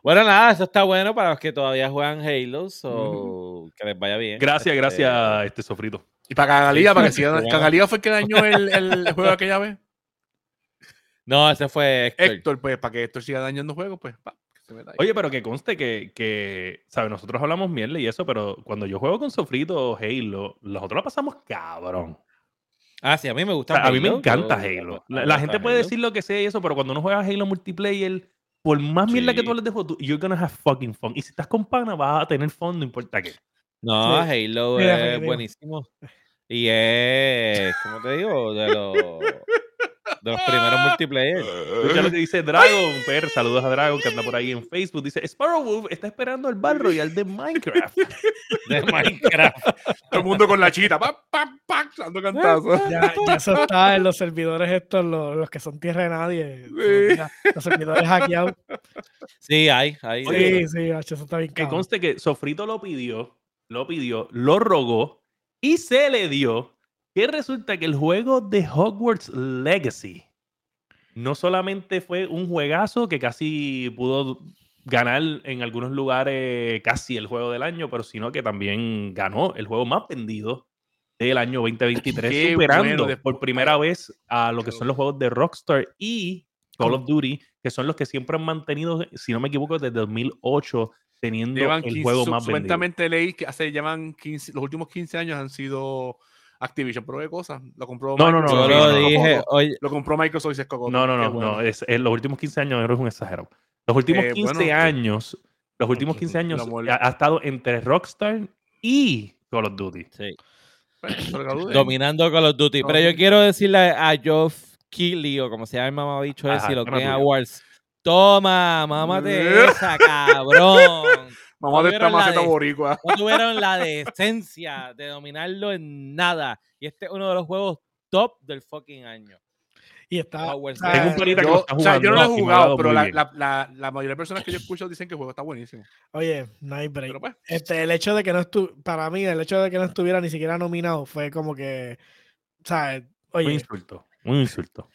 Bueno, nada, eso está bueno para los que todavía juegan Halo, o que les vaya bien. Gracias, Este, gracias, este sofrito. Y para Cagalía, para que sí, siga. bueno. Cagalía fue el que dañó el, el juego aquella vez. No, ese fue Héctor. Héctor, pues, para que Héctor siga dañando juegos, pues, pa, que se ahí. Oye, pero que conste que, que, ¿sabes? Nosotros hablamos mierda y eso, pero cuando yo juego con Sofrito o Halo, nosotros la pasamos cabrón. Ah, sí, a mí me O gusta sea, a mí me encanta yo- Halo. me La, gente puede Halo. decir lo que sea y eso, pero cuando uno juega Halo multiplayer, por más mierda que tú hables de juego, tú- you're gonna have fucking fun. Y si estás con pana, vas a tener fun, no importa qué. No, Sí. Halo Sí, es buenísimo. Y es, ¿cómo te digo? De los, de los primeros multiplayer. Escucha lo que dice Dragon, per, saludos a Dragon que anda por ahí en Facebook. Dice, Sparrow Wolf está esperando el Battle Royale de Minecraft. De Minecraft. Todo el mundo con la chita, pa, pa, pa, dando cantazos. Ya, ya eso está en los servidores estos, los, los que son tierra de nadie. Sí. Los servidores hackeados. Sí, hay, hay. Sí, sí, eso está bien Que conste que Sofrito lo pidió, lo pidió, lo rogó y se le dio. Que resulta que el juego de Hogwarts Legacy no solamente fue un juegazo que casi pudo ganar en algunos lugares casi el juego del año, pero sino que también ganó el juego más vendido del año 2023, Qué superando bueno, por primera vez a lo que son los juegos de Rockstar y Call of Duty, que son los que siempre han mantenido, si no me equivoco, desde 2008 teniendo Llevan el 15, juego más vendido. supuestamente leí que hace llevan 15, los últimos 15 años han sido Activision, pero qué cosa, lo compró No, no, no, Microsoft Yo y no, lo no, dije, oye, Lo compró Microsoft y se escogó. No, no, no, bueno. no, es, en los últimos 15 años eres un exagerado. Los últimos Eh, 15 bueno, que- años, los últimos 15 el años ha, ha estado entre Rockstar y Call of Duty. sí, pero dominando Call of Duty. Pero yo quiero decirle a Geoff Keighley, o como se llama el mamabicho Ajá, ese, y lo que tuyo. Awards. Toma, mámate esa, cabrón. Mamá de esta maceta de- boricua. No tuvieron la decencia de dominarlo en nada. Y este es uno de los juegos top del fucking año. Y está. Hogwarts o sea, Tengo un que Yo, está o sea, yo no lo he jugando jugado, pero la, la, la, la mayoría de personas que yo escucho dicen que el juego está buenísimo. Oye, no hay break. Pero pues, Este, el hecho de que no estuviera, para mí, el hecho de que no estuviera ni siquiera nominado fue como que, ¿sabes? Un Oye, insulto, un insulto.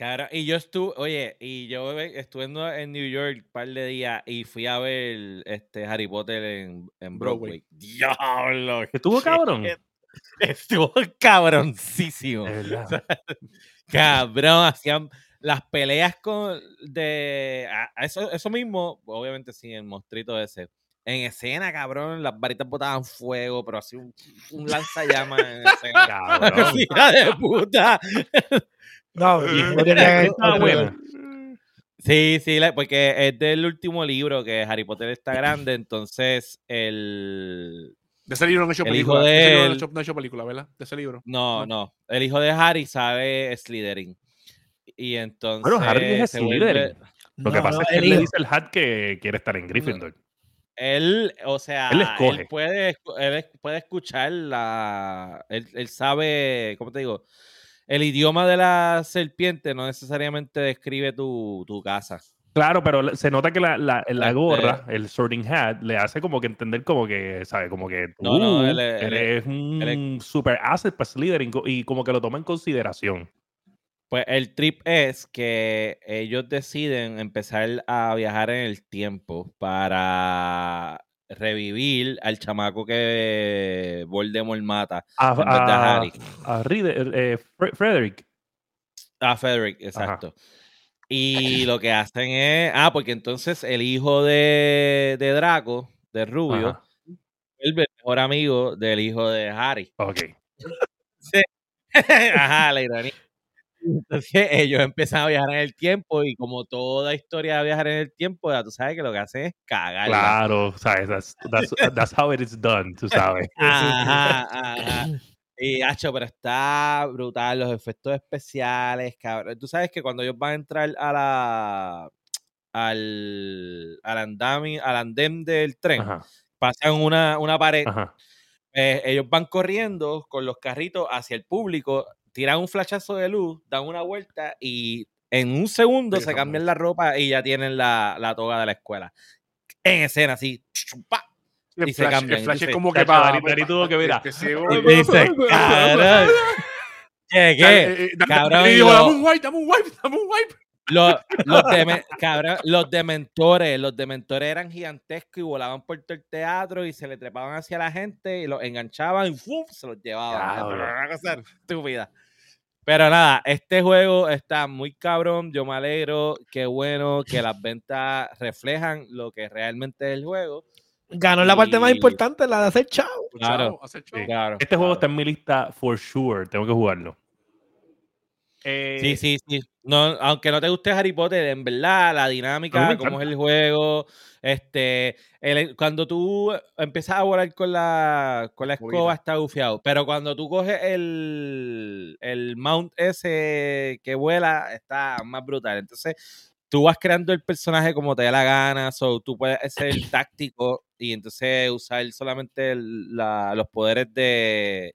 Cara, y yo estuve, oye, y yo ve- estuve en, New York un par de días y fui a ver este Harry Potter en, en Broadway. Broadway. Diablo. ¿Estuvo cabrón? Estuvo cabroncísimo. Cabrón, hacían las peleas con de a- eso, eso mismo, obviamente sí, el monstruito ese. En escena, cabrón, las varitas botaban fuego, pero así un, un lanzallamas en escena. Cabrón. Hija de puta. No, Y no tenía que- estaba buena. Sí, sí, la- porque es del último libro que Harry Potter está grande, entonces el... de ese libro no he hecho El película. hijo de ese libro no he hecho, no he hecho película, ¿verdad? De ese libro. No, No. no, el hijo de Harry sabe Slytherin. Y entonces... Bueno, Harry es Slytherin. Lo que no, pasa no, es que el él le dice al Hat que quiere estar en Gryffindor. Él, o sea, Él él, escoge. puede, él puede escuchar la... Él, él sabe, ¿cómo te digo? El idioma de la serpiente no necesariamente describe tu, tu casa. Claro, pero se nota que la, la, la gorra, el sorting hat, le hace como que entender como que, ¿sabe? Como que tú No, no, él es- él eres un él es- super asset para co- y como que lo toma en consideración. Pues el trip es que ellos deciden empezar a viajar en el tiempo para revivir al chamaco que Voldemort mata A, en a- Harry. a Reader- eh, Fre- Frederick. A Frederick, exacto. Y lo que hacen es. Ah, porque entonces el hijo de, de Draco, de Rubio, Ajá, el mejor amigo del hijo de Harry. Ok. Ajá, la ironía. Entonces ellos empiezan a viajar en el tiempo y como toda historia de viajar en el tiempo, ya tú sabes que lo que hacen es cagar. Claro, sabes, that's, that's, that's how it is done, tú sabes. Ajá, ajá. Y, hacho, pero está brutal, los efectos especiales, cabrón. Tú sabes que cuando ellos van a entrar a la al, al andami, al andén del tren, Ajá, pasan una, una pared, ajá. eh, ellos van corriendo con los carritos hacia el público, tiran un flashazo de luz, dan una vuelta y en un segundo Sí, se cambian la ropa y ya tienen la, la toga de la escuela. En escena, así. ¡pa! El Y se flash, cambian, el flash es como que "Chacho, para. Dani, Dani tuvo que ciego, Y dice, cabrón. ¿Qué, qué? Da- Cabrón, y dijo, lo- dame un wipe, dame un wipe, dame un wipe. Los, los, cabrón, los dementores, los dementores eran gigantescos y volaban por todo el teatro y se le trepaban hacia la gente y los enganchaban y ¡fum! se los llevaban. Una cosa estúpida. Pero nada, este juego está muy cabrón. Yo me alegro. Qué bueno que las ventas reflejan lo que realmente es el juego. Ganó la parte más importante, la de hacer chao. Claro. Chao, hacer chao. Sí. Claro. Este juego está en mi lista for sure, tengo que jugarlo. Eh, Sí, sí, sí. No, aunque no te guste Harry Potter, en verdad, la dinámica, cómo es el juego, este, el- cuando tú empiezas a volar con la, con la escoba está gufiado, pero cuando tú coges el, el mount ese que vuela, está más brutal. Entonces, tú vas creando el personaje como te dé la gana, so, tú puedes ser táctico y entonces usar solamente el- la- los poderes de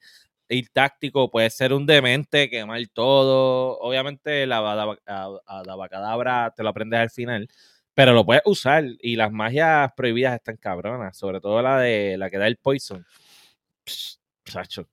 ir táctico, puede ser un demente, quemar todo. Obviamente la Adaba- a- Adabacadabra te lo aprendes al final, pero lo puedes usar y las magias prohibidas están cabronas, sobre todo la de la que da el poison. Psh, Sacho.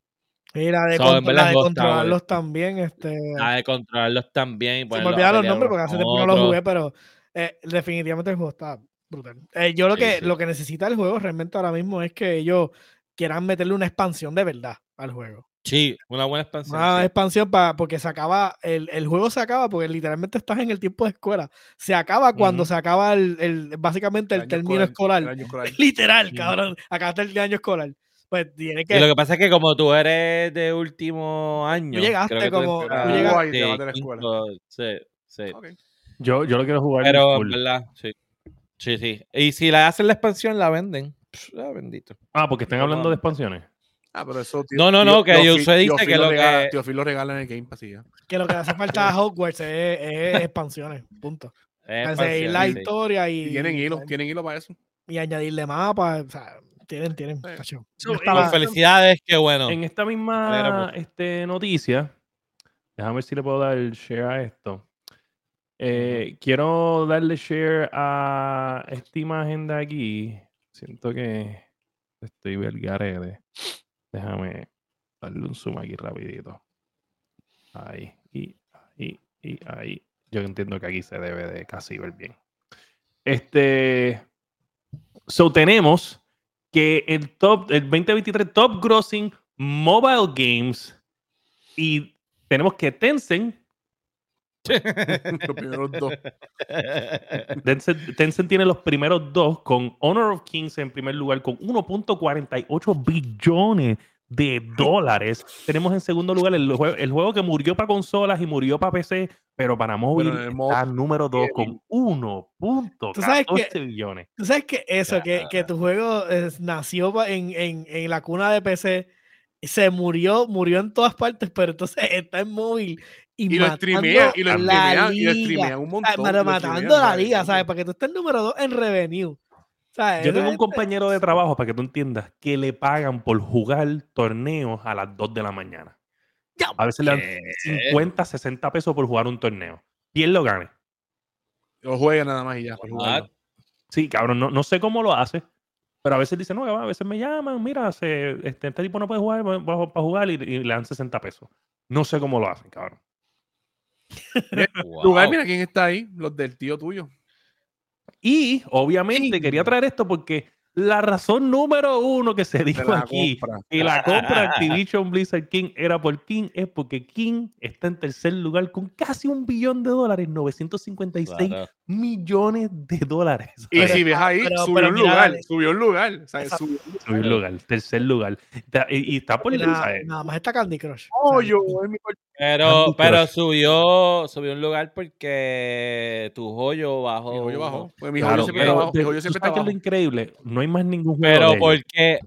Y la de, So, la de controlarlos también. Este, La de controlarlos también. se me a olvidaron los nombres porque hace tiempo no lo otros. jugué, pero eh, definitivamente el juego está brutal. Eh, yo lo Sí, que, sí. lo que necesita el juego realmente ahora mismo es que ellos quieran meterle una expansión de verdad al juego. Sí, una buena expansión. Una sí. expansión para porque se acaba, el, el juego se acaba porque literalmente estás en el tiempo de escuela. Se acaba cuando se acaba el, el- básicamente el, término escolar, escolar. el año escolar. Literal, cabrón. Acabaste el año escolar. Pues tiene que. Y lo que pasa es que como tú eres de último año. llegaste creo que como- tú entras- llegaste- sí, te vas de la escuela. sí, sí. Yo, yo lo quiero jugar. Pero en verdad, sí. Sí, sí. Y si la hacen la expansión, la venden. Ah, bendito. Ah, porque están hablando de expansiones. Ah, pero eso. tío- No, no, no, tío- que dice tío que lo regala- que- Tío Phil lo regala en el Game Pass y ya. Que lo que le hace falta a Hogwarts es, es expansiones. Punto. Es Para seguir la historia y, Y tienen hilo, tienen hilo para eso. y añadirle mapas. O sea, tienen, tienen. Sí. So, Yo felicidades, qué bueno. En esta alegra misma este, noticia, déjame ver si le puedo dar el share a esto. Eh, Quiero darle share a esta imagen de aquí. Siento que estoy vergarede. Déjame darle un zoom aquí rapidito. Ahí, y ahí, y ahí. Yo entiendo que aquí se debe de casi ver bien. Este. So tenemos que el top, el 2023 top grossing mobile games y tenemos que Tencent, Los primeros dos. Tencent, Tencent tiene los primeros dos con Honor of Kings en primer lugar con 1.48 billones de dólares. Tenemos en segundo lugar el, jue- el juego que murió para consolas y murió para PC, pero para móvil está móvil, número 2 con 1.14 billones. Tú sabes que eso, que, que tu juego nació en, en, en la cuna de PC, se murió, murió en todas partes, pero entonces está en móvil y, Y lo matando streamean, y lo la streamean, y lo liga. streamean un montón. pero matando la liga, ¿sabes? Para que tú estés número dos en revenue. ¿sabes? Yo tengo un compañero de trabajo, para que tú entiendas, que le pagan por jugar torneos a las 2 de la mañana. A veces le dan ¿Qué? 50, 60 pesos por jugar un torneo. Y él lo gane. Lo juega nada más y ya. Sí, cabrón, no, no sé cómo lo hace. Pero a veces dice, no, a veces me llaman, mira, se, este, este tipo no puede jugar, para jugar y, y le dan 60 pesos. No sé cómo lo hacen, cabrón. Wow. Lugar, mira quién está ahí. Los del tío tuyo. Y obviamente Sí. quería traer esto porque La razón número uno que se dijo la aquí y la compra de Activision Blizzard King era por King es porque King está en tercer lugar con casi un billón de dólares, 956 Claro. millones de dólares. Y si ves está- ahí, pero- subió pero un mira, lugar, subió un lugar. o sea, subió Subió un lugar, tercer lugar. Está- Y, y está por ¿sabes? nada más está Candy Crush. Oh, O sea, yo, es mi. Pero, pero subió, subió un lugar porque tu joyo bajó. Mi joyo bajó. Pues mi Claro, joyo siempre pero está abajo. Mi de- joyo ¿tú siempre sabes está qué es lo increíble? No hay más ningún juego Pero de ellos. ¿por qué?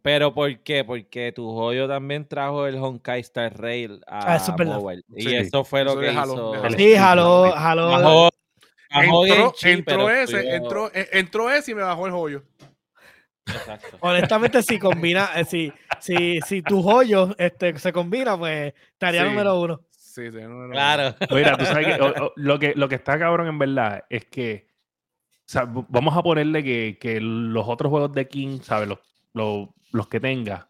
Pero ¿por qué? Porque tu joyo también trajo el Honkai Star Rail a Ah, eso es mobile. Y Sí, eso fue lo eso que jaló, hizo. Sí, jaló, jaló. Bajó, bajó bien Entró, ese, entró, eh, entró ese y me bajó el joyo. Exacto. Honestamente, si combina, eh, si, si, si tu joyo este, se combina, pues estaría Sí. número uno. Sí, sí, no, Claro. Mira, tú sabes que, o- o- lo que lo que está cabrón en verdad es que o sea, v- vamos a ponerle que, que los otros juegos de King, ¿sabes? Los, los, los que tenga,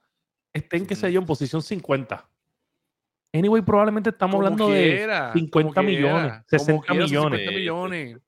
estén, qué sé yo, en posición 50. Anyway, probablemente estamos Como hablando de. quiera, 50 como millones, quiera, 60 como quiera, son millones. 50 millones.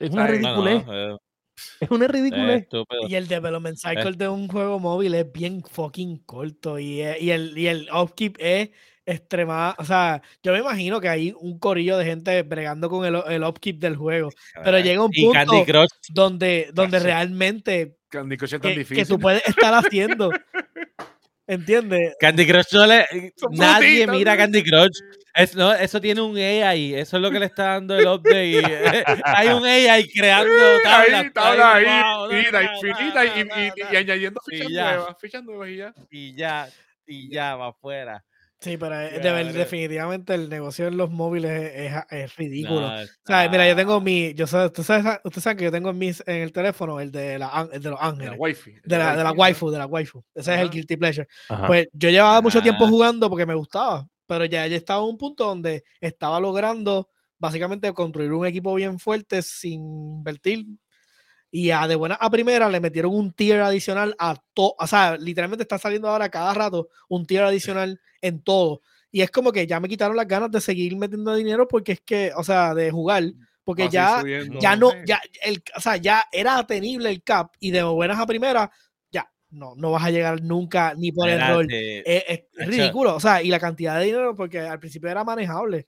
Es una ¿sabes? No, no, ridiculez. Es una estúpido. Y el development cycle de un juego móvil es bien fucking corto. Y, eh, y, el, y el upkeep es extrema. O sea, yo me imagino que hay un corillo de gente bregando con el, el upkeep del juego. Pero llega un Candy punto Crush, donde, realmente Candy Crush es tan que, que difícil. tú puedes estar haciendo. ¿Entiendes? Candy Crush no le. Son Nadie mira. Candy Crush. Es- no, eso tiene un AI. Eso es lo que le está dando el update. Hay un AI creando tablas. ahí, tabla ahí, infinita, y, añadiendo fichas ya. nuevas, fichas nuevas y ya. Y ya, y ya va afuera. Sí, pero eh, de ver- definitivamente el negocio en los móviles es, es- es ridículo. No, O sea, mira, yo tengo mi, yo sé, usted sabe, usted sabe que yo tengo en, mis, en el teléfono el de, la, el de los De la ángeles, wifi. de la, de la waifu, de la waifu. Ese es el guilty pleasure. Ajá. Pues yo llevaba mucho tiempo Ah. jugando porque me gustaba, pero ya, ya estaba en un punto donde estaba logrando básicamente construir un equipo bien fuerte sin invertir. Y a de buena a primera le metieron un tier adicional a todo. O sea, literalmente está saliendo ahora cada rato un tier adicional en todo. Y es como que ya me quitaron las ganas de seguir metiendo dinero porque es que, o sea, de jugar. Porque Va a ya, subiendo, ya no, ya, el, o sea, ya era tenible el cap y de buenas a primeras, no, no vas a llegar nunca ni por error. Espérate. Es, es ridículo, o sea, y la cantidad de dinero, porque al principio era manejable.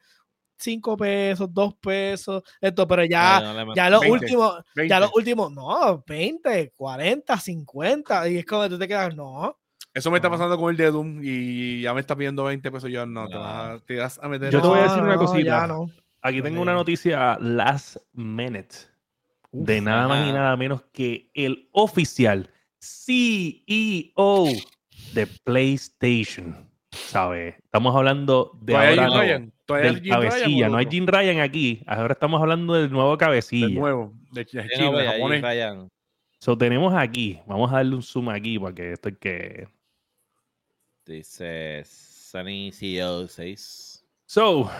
5 pesos, 2 pesos, esto, pero ya, No, no ya los 20, últimos, 20. ya los últimos, no, 20, 40, 50, y es como que tú te quedas, no. Eso me está No. pasando con el de Doom y ya me está pidiendo 20 pesos. Yo no, te, vas, a- te vas a meter. Yo te voy a no, decir una cosita. Aquí tengo una noticia last minute de nada más y nada menos que el oficial CEO de PlayStation. ¿Sabes? Estamos hablando de ahora Jim no, Ryan. Todavía hay del Ryan, cabecilla. ¿o No hay? Jim Ryan aquí. Ahora estamos hablando del nuevo De cabecilla. nuevo. De, no, voy de japonés. Ryan. So, tenemos aquí. Vamos a darle un zoom aquí porque esto hay que. Dice Sunny CEO 6. So,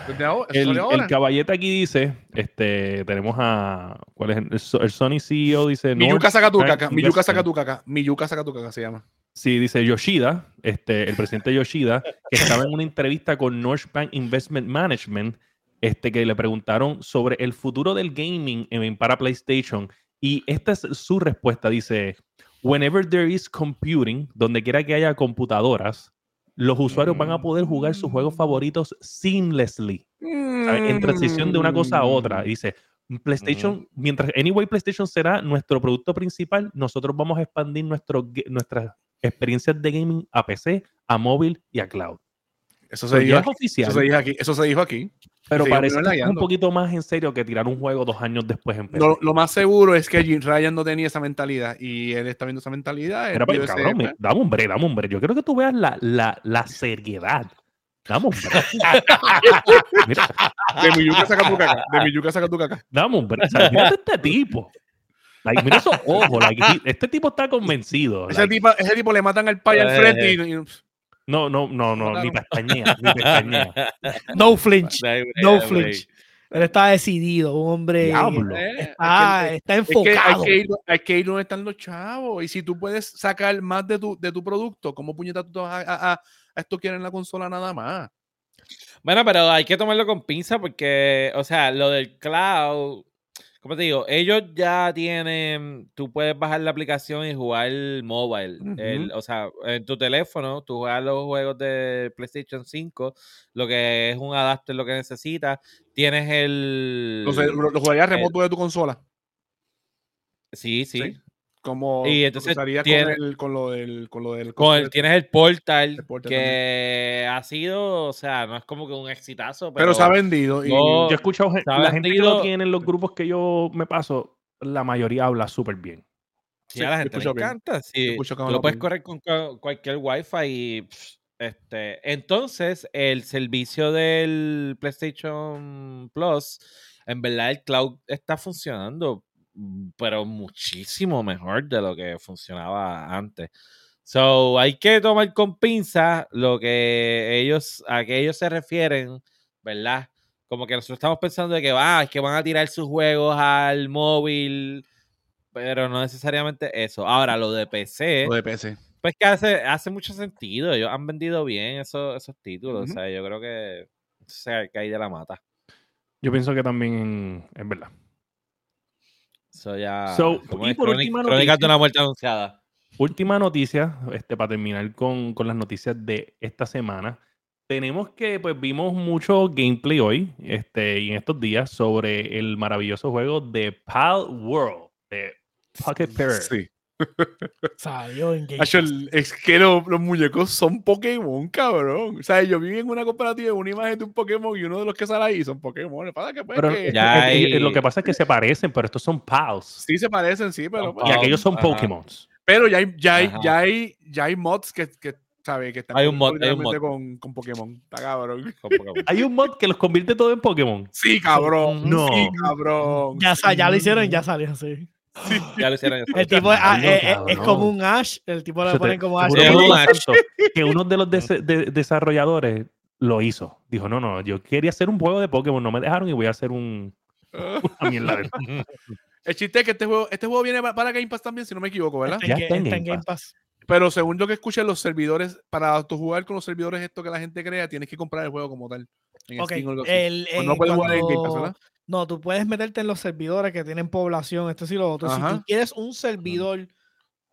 el, el caballete aquí dice: este, tenemos a. ¿Cuál es? El, el So- el Sony CEO dice. Miyuka caca. Miyuka caca. Miyuka saca tu caca se llama. Sí, dice Yoshida, este, el presidente Yoshida, que estaba en una entrevista con North Bank Investment Management, este, que le preguntaron sobre el futuro del gaming en, para PlayStation. Y esta es su respuesta. Dice, whenever there is computing, donde quiera que haya computadoras, los usuarios van a poder jugar sus juegos favoritos seamlessly. En transición de una cosa a otra. Dice, PlayStation, mientras Anyway PlayStation será nuestro producto principal, nosotros vamos a expandir nuestro, nuestras experiencias de gaming a PC, a móvil y a cloud. Eso So, se, dijo es oficial, eso se dijo aquí. Eso se dijo aquí. Pero parece que un poquito más en serio que tirar un juego dos años después en. No, lo más seguro es que Jim Ryan no tenía esa mentalidad y él está viendo esa mentalidad. Para tío ese, cabrón, me- pues, dame un break, dame un break. Yo quiero que tú veas la, la, la seriedad. Dame un break. Mira, De Miyuka saca tu caca. De Miyuka saca tu caca. dame un break. O sea, mírate este tipo. Like, mira esos ojos. like, este tipo está convencido. Ese like, tipo, ese tipo le matan al pay al frente y, y- no, no, no, no, ni pestañea, ni pestañea. No flinch, No flinch. Él está decidido, un hombre Diablo. Eh, está, es está que- es que hay enfocado. que, ir, hay que ir donde están los chavos. Y si tú puedes sacar más de tu, de tu producto, ¿cómo puñeta tú te vas a, a, a, a esto quieren en la consola nada más? Bueno, pero hay que tomarlo con pinza porque, o sea, lo del cloud, como te digo, ellos ya tienen, tú puedes bajar la aplicación y jugar mobile. el, o sea, en tu teléfono, tú juegas los juegos de PlayStation 5, lo que es un adapter, lo que necesitas. Tienes el... Lo, lo, jugarías remoto de tu consola. Sí, sí. Como y entonces con, el, con, lo del con lo del con el, tienes el portal, que ha sido o sea no es como que un exitazo pero, pero se ha vendido y yo he escuchado la gente que lo tiene en los grupos que yo me paso la mayoría habla súper bien. Sí, a la gente le encanta sí, lo puedes correr con cualquier wifi y este entonces el servicio del PlayStation Plus en verdad el cloud está funcionando pero muchísimo mejor de lo que funcionaba antes. So, hay que tomar con pinza lo que ellos, a que ellos se refieren, ¿verdad? Como que nosotros estamos pensando de que, ah, es que van a tirar sus juegos al móvil, pero no necesariamente eso. Ahora, lo de PC. Lo de PC. Pues que hace, hace mucho sentido. Ellos han vendido bien esos, esos títulos. O sea, yo creo que se cae de la mata. Yo pienso que también es verdad. Eso ya. y por última noticia, de una muerte anunciada. Última noticia, este, para terminar con, con, las noticias de esta semana. Tenemos que, pues, vimos mucho gameplay hoy, este, y en estos días, sobre el maravilloso juego de Pal World, de Pocket Pair. Sí. Salió en Es que los, muñecos son Pokémon, cabrón. O sea, yo vi en una comparativa una imagen de un Pokémon y uno de los que sale ahí son Pokémon. Pasa que, pues, Lo que pasa es que se parecen, pero estos son Pals. Sí, se parecen, sí, pero. Y aquellos son Pokémon. Pero ya hay, ya hay, ya hay, ya hay mods que, que ¿sabes? Que están hay un mod, hay un mod. Con, con, Pokémon. Está cabrón. hay un mod que los convierte todo en Pokémon. Sí, cabrón. No. Sí, cabrón. Ya, ya lo hicieron, ya salió así. Sí. Ya lo hicieron. El tipo ah, eh, eh, es, como un Ash, el tipo lo ponen como Ash. Que uno de los desarrolladores lo hizo. Dijo, no, no, yo quería hacer un juego de Pokémon, no me dejaron y voy a hacer un... el chiste es que este juego, este juego viene para Game Pass también, si no me equivoco, ¿verdad? Ya está en Game, Pass. Pero según lo que escuché, los servidores, para jugar con los servidores esto que la gente crea, tienes que comprar el juego como tal. okay. el, pues no puedes jugar en Game Pass, ¿verdad? No, tú puedes meterte en los servidores que tienen población, esto sí lo otro. Si tú quieres un servidor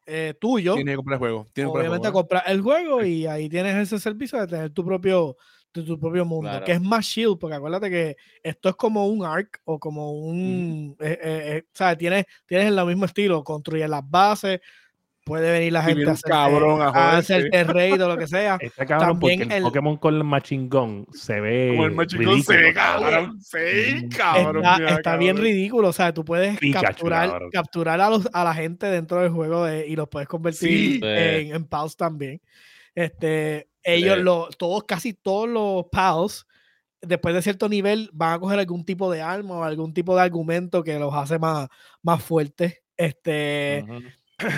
eh, tuyo, tienes que comprar el juego. obviamente comprar el juego y ahí tienes ese servicio de tener tu propio, tu propio mundo, que es más shield, porque acuérdate que esto es como un arc o como un, eh, eh, o sea, tienes, tienes el mismo estilo, construir las bases, puede venir la gente a hacer, cabrón, a, o lo que sea. Está cabrón También porque el, Pokémon con el Machine Gun se ve. Como el Machine Gun se ve, cabrón. Sí, cabrón. Está, bien ridículo. O sea, tú puedes capturar, capturar a, los, a la gente dentro del juego y los puedes convertir en, en, pals también. Este, ellos, lo, todos, casi todos los pals después de cierto nivel van a coger algún tipo de arma o algún tipo de argumento que los hace más, más fuertes. Este,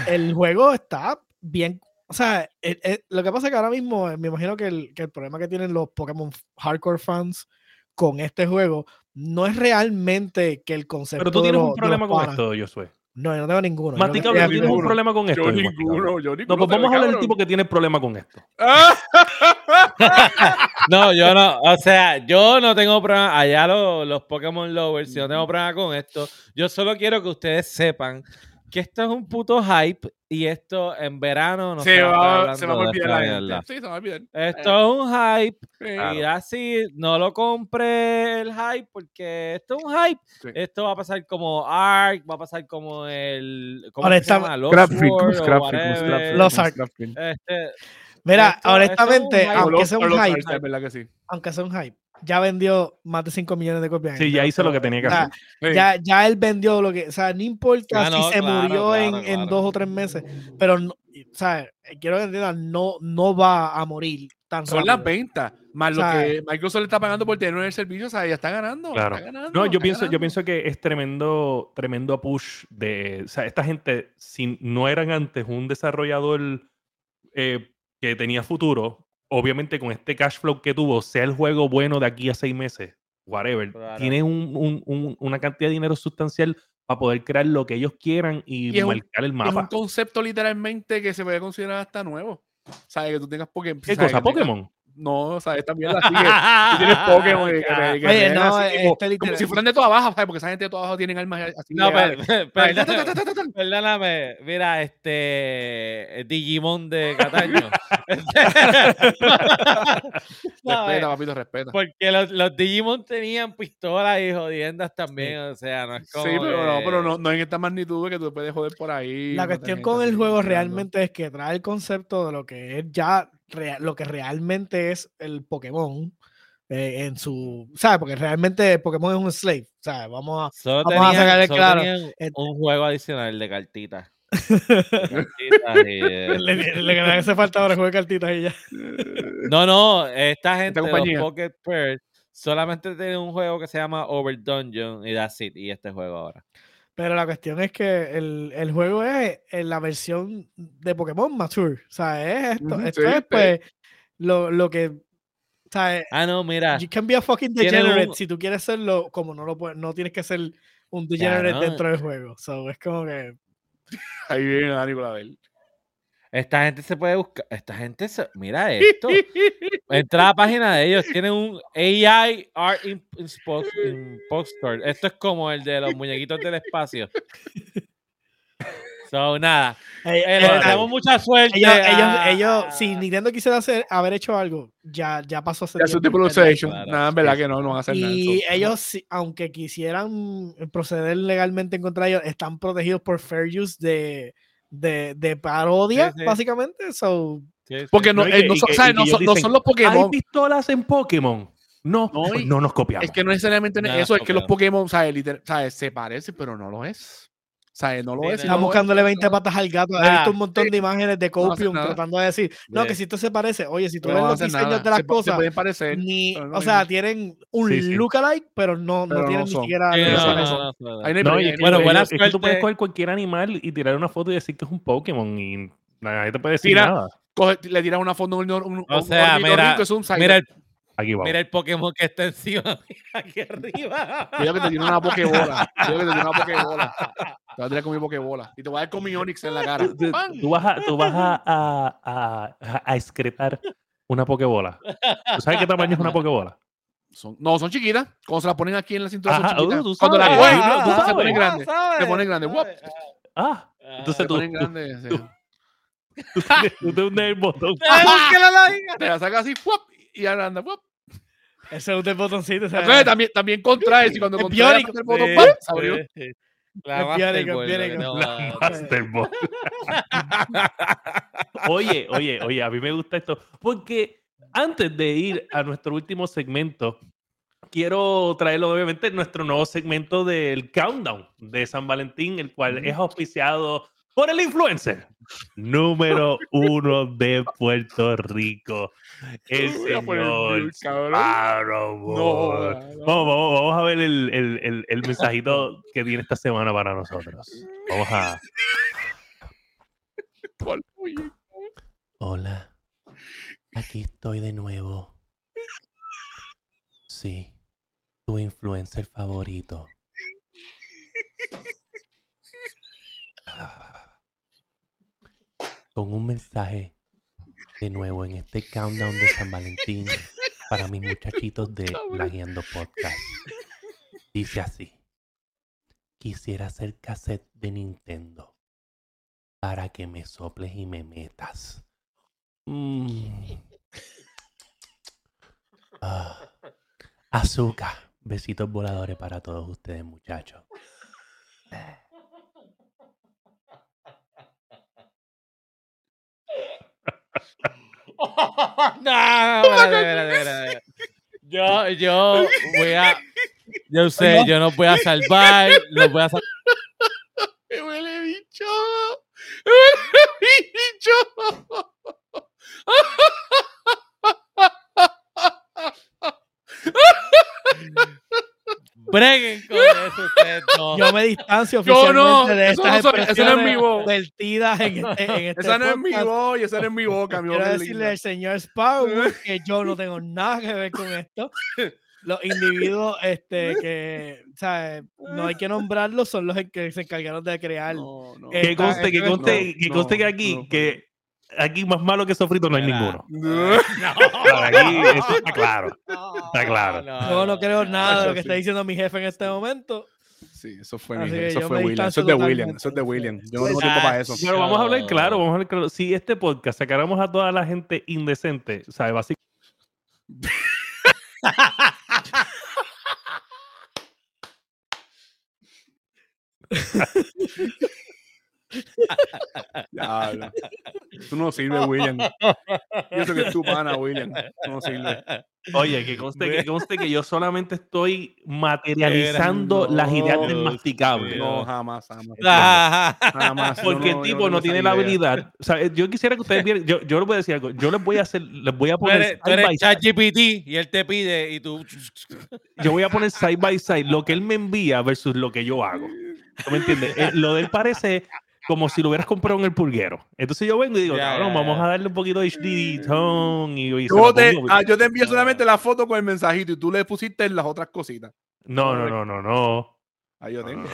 el juego está bien. O sea, e, e, lo que pasa es que ahora mismo me imagino que el, que el problema que tienen los Pokémon hardcore fans con este juego no es realmente que el concepto. Pero tú tienes un problema con esto, Josué. No, yo no tengo ninguno. Matica, ¿tú tienes un problema con esto? Yo ninguno, yo ninguno. No, pues vamos a hablar del tipo que tiene problema con esto. no, yo no. O sea, yo no tengo problema. Allá los, los Pokémon Lovers, yo no tengo problema con esto. Yo solo quiero que ustedes sepan que esto es un puto hype y esto en verano no se, va, se va a olvidar Sí, se va a olvidar. Esto es un hype y así no lo compre el hype porque esto es un hype. Esto va a pasar como Ark, va a pasar como el ¿cómo se llama? Los Ark. Este, Mira, honestamente, aunque sea un hype, aunque sea un hype, ya vendió más de 5 millones de copias. Sí, ya hizo lo que tenía que hacer. Ya, ya él vendió lo que, o sea, no importa ah, si se murió en, en, dos o tres meses, pero, no, o sea, quiero que entiendan, no, no va a morir tan Son las ventas, más lo que Microsoft le está pagando por tener el servicio, o sea, ya está ganando. Claro. no, yo pienso, yo pienso que es tremendo, tremendo push de, o sea, esta gente, si no eran antes un desarrollador eh, que tenía futuro, obviamente con este cash flow que tuvo, sea el juego bueno de aquí a seis meses, whatever, tiene una cantidad de dinero sustancial para poder crear lo que ellos quieran y, marcar el mapa. Es un concepto literalmente que se puede considerar hasta nuevo. ¿Sabes? Que tú tengas Pokémon. ¿Qué cosa? ¿Pokémon? No, o sea, esta mierda sigue. Tú tienes Pokémon y que, que, que Oye, no, así este como, como si fueran de toda baja, ¿sabes? Porque esa gente de toda baja tienen armas así. No, pero, perdóname, perdóname, mira, este Digimon de Cataño. Respeta, ¿Sabes? papito, respeta. Porque los, los Digimon tenían pistolas y jodiendas también, o sea, no es como. Sí, pero no, pero no, no en esta magnitud que tú puedes joder por ahí. La cuestión con el juego realmente es que trae el concepto de lo que es ya rea- lo que realmente es el Pokémon eh, en su, ¿sabes? Porque realmente Pokémon es un slave, ¿sabes? Vamos a Solo Vamos a sacarle solo claro, un juego adicional de cartitas. Y le, le, hace falta ahora jugar cartitas y ya. No, no, esta gente de los. Pocket Pearl solamente tiene un juego que se llama Over Dungeon y that's it, y este juego ahora. Pero la cuestión es que el, el juego es en la versión de Pokémon Mature. O sea, es esto. Esto sí, es sí. pues lo, lo que. O sea, Ah, no, mira. you can be a fucking degenerate un- si tú quieres serlo, como no lo puedes, no tienes que ser un degenerate no. dentro del juego. So, es como que. Ahí viene Dani con la. Esta gente se puede buscar. Esta gente se. Mira esto. Entra a la página de ellos. Tienen un AI Art Impostor. Esto es como el de los muñequitos del espacio. So, nada. Eh, mucha suerte. ellos, ellos, a- ellos, si Nintendo quisiera hacer, haber hecho algo, ya, ya pasó hace Ya su tipo Nada, en verdad sí, que no, no van a hacer nada. Y ellos, aunque quisieran proceder legalmente en contra de ellos, están protegidos por fair use de, de, de parodia, Sí, sí. básicamente. So, Sí, sí. Porque no, No, y eh, no y son, y que no son, no dicen, son los ¿Hay Pokémon. pistolas en Pokémon? No, No, pues y- no nos copiamos. Es que no necesariamente Nada, eso, es que los Pokémon. ¿sabes? Liter- ¿sabes? Se parecen, pero no lo es. ¿Sabes? No lo es. no, y están no lo es, buscándole no, 20 no. patas al gato. He visto un montón de imágenes de Copium tratando de decir, no, que si esto se parece, oye, si tú No ves los diseños nada. de las se, pa- se cosas, pueden parecer. ni, pero no o sea, tienen un Sí, sí. lookalike, pero no, no Pero no tienen ni siquiera. Bueno, buena que tú puedes suerte. coger cualquier animal y tirar una foto y decir que es un Pokémon y nadie te puede decir Tira- nada. Coge- le tiras una foto a un, un, O sea, un mira, Mira el, Aquí vamos. mira el Pokémon que está encima, aquí arriba. Cuidado que te tiene una pokebola. Cuidado que te tiene una pokebola. Te voy a tirar con mi pokebola. Y te voy a dar con mi Onix en la cara. Tú, tú- ¡Pam! tú vas a, tú vas a, a, a, a- excretar una Pokebola. ¿Tú sabes qué tamaño es una Pokebola? Son- no, son chiquitas. Cuando se las ponen aquí en la cintura Ajá, son chiquitas. uh, Cuando la cogen, Ah, tú- ah, se ah, ponen ah, grandes. ¿sabes? Se ponen grandes. Ah, Ah. entonces Se tú, ponen tú, grandes. sí. tú te hundes el botón. Te la sacas así. Y ahora anda. Ese es un botoncito. sea, Entonces, también, también contraes. Y cuando Es contraes el botón, Sí, ¡pam! Se abrió. sí, sí. La. Oye, oye, oye, a mí me gusta esto. Porque antes de ir a nuestro último segmento, quiero traerlo, obviamente, nuestro nuevo segmento del countdown de San Valentín, el cual es auspiciado por el influencer número uno de Puerto Rico, el señor. No. Vamos, vamos, vamos a ver el, el, el, el mensajito que tiene esta semana para nosotros. Vamos a. Hola, aquí estoy de nuevo. Sí, tu influencer favorito. Con un mensaje de nuevo en este countdown de San Valentín para mis muchachitos de La Guiando Podcast. Dice así. Quisiera hacer cassette de Nintendo para que me soples y me metas. Mm. Ah. Azúcar. Besitos voladores para todos ustedes, muchachos. no, espérate, espérate, espérate. Yo, yo voy a. Yo sé, yo no voy a salvar, no voy a salvar. ¡Me huele bicho! ¡Me huele bicho! Breguen con eso ustedes dos. Yo me distancio Yo oficialmente no, de eso estas no eso no es expresiones mi voz. vertidas en este, en este Esa no es mi voz y esa no es mi boca, mi Quiero boca decirle linda. al señor Sparrow que yo no tengo nada que ver con esto. Los individuos este, que, ¿sabes? No hay que nombrarlos, son los que se encargaron de crear. No, no. Que conste, que conste, no, que conste que no, aquí, no. que aquí más malo que sofrito no hay ninguno. No. Aquí eso está claro. Está claro. Yo no creo nada de lo que sí. está diciendo mi jefe en este momento. Sí, eso fue, Así mi gente, eso fue William. Eso es de William. Eso es de William. Yo no tengo tiempo para eso. Pero vamos a hablar claro, vamos a hablar claro. Si este podcast sacáramos a toda la gente indecente, ¿sabes? Básicamente. Ya, no. Tú no sirves, William. Yo sé que es tu pana, William. Tú no sirves. Oye, que conste, que conste que yo solamente estoy materializando No, las ideas del masticable. No, jamás, jamás. Ah, Jamás. Porque el tipo no no tiene la habilidad. O sea, yo quisiera que ustedes vieran. Yo, yo les voy a decir algo. Yo les voy a hacer. Les voy a poner. tú side eres by side. ChatGPT y él te pide y tú. yo voy a poner side by side lo que él me envía versus lo que yo hago. ¿Tú me entiendes? Eh, lo de él parece como si lo hubieras comprado en el pulguero. Entonces yo vengo y digo, cabrón, ya, vamos a darle un poquito de HD tone y, y se Yo te, pongo. ah, yo te envío solamente la foto con el mensajito y tú le pusiste las otras cositas. No, no, no, no, no. Ahí yo tengo.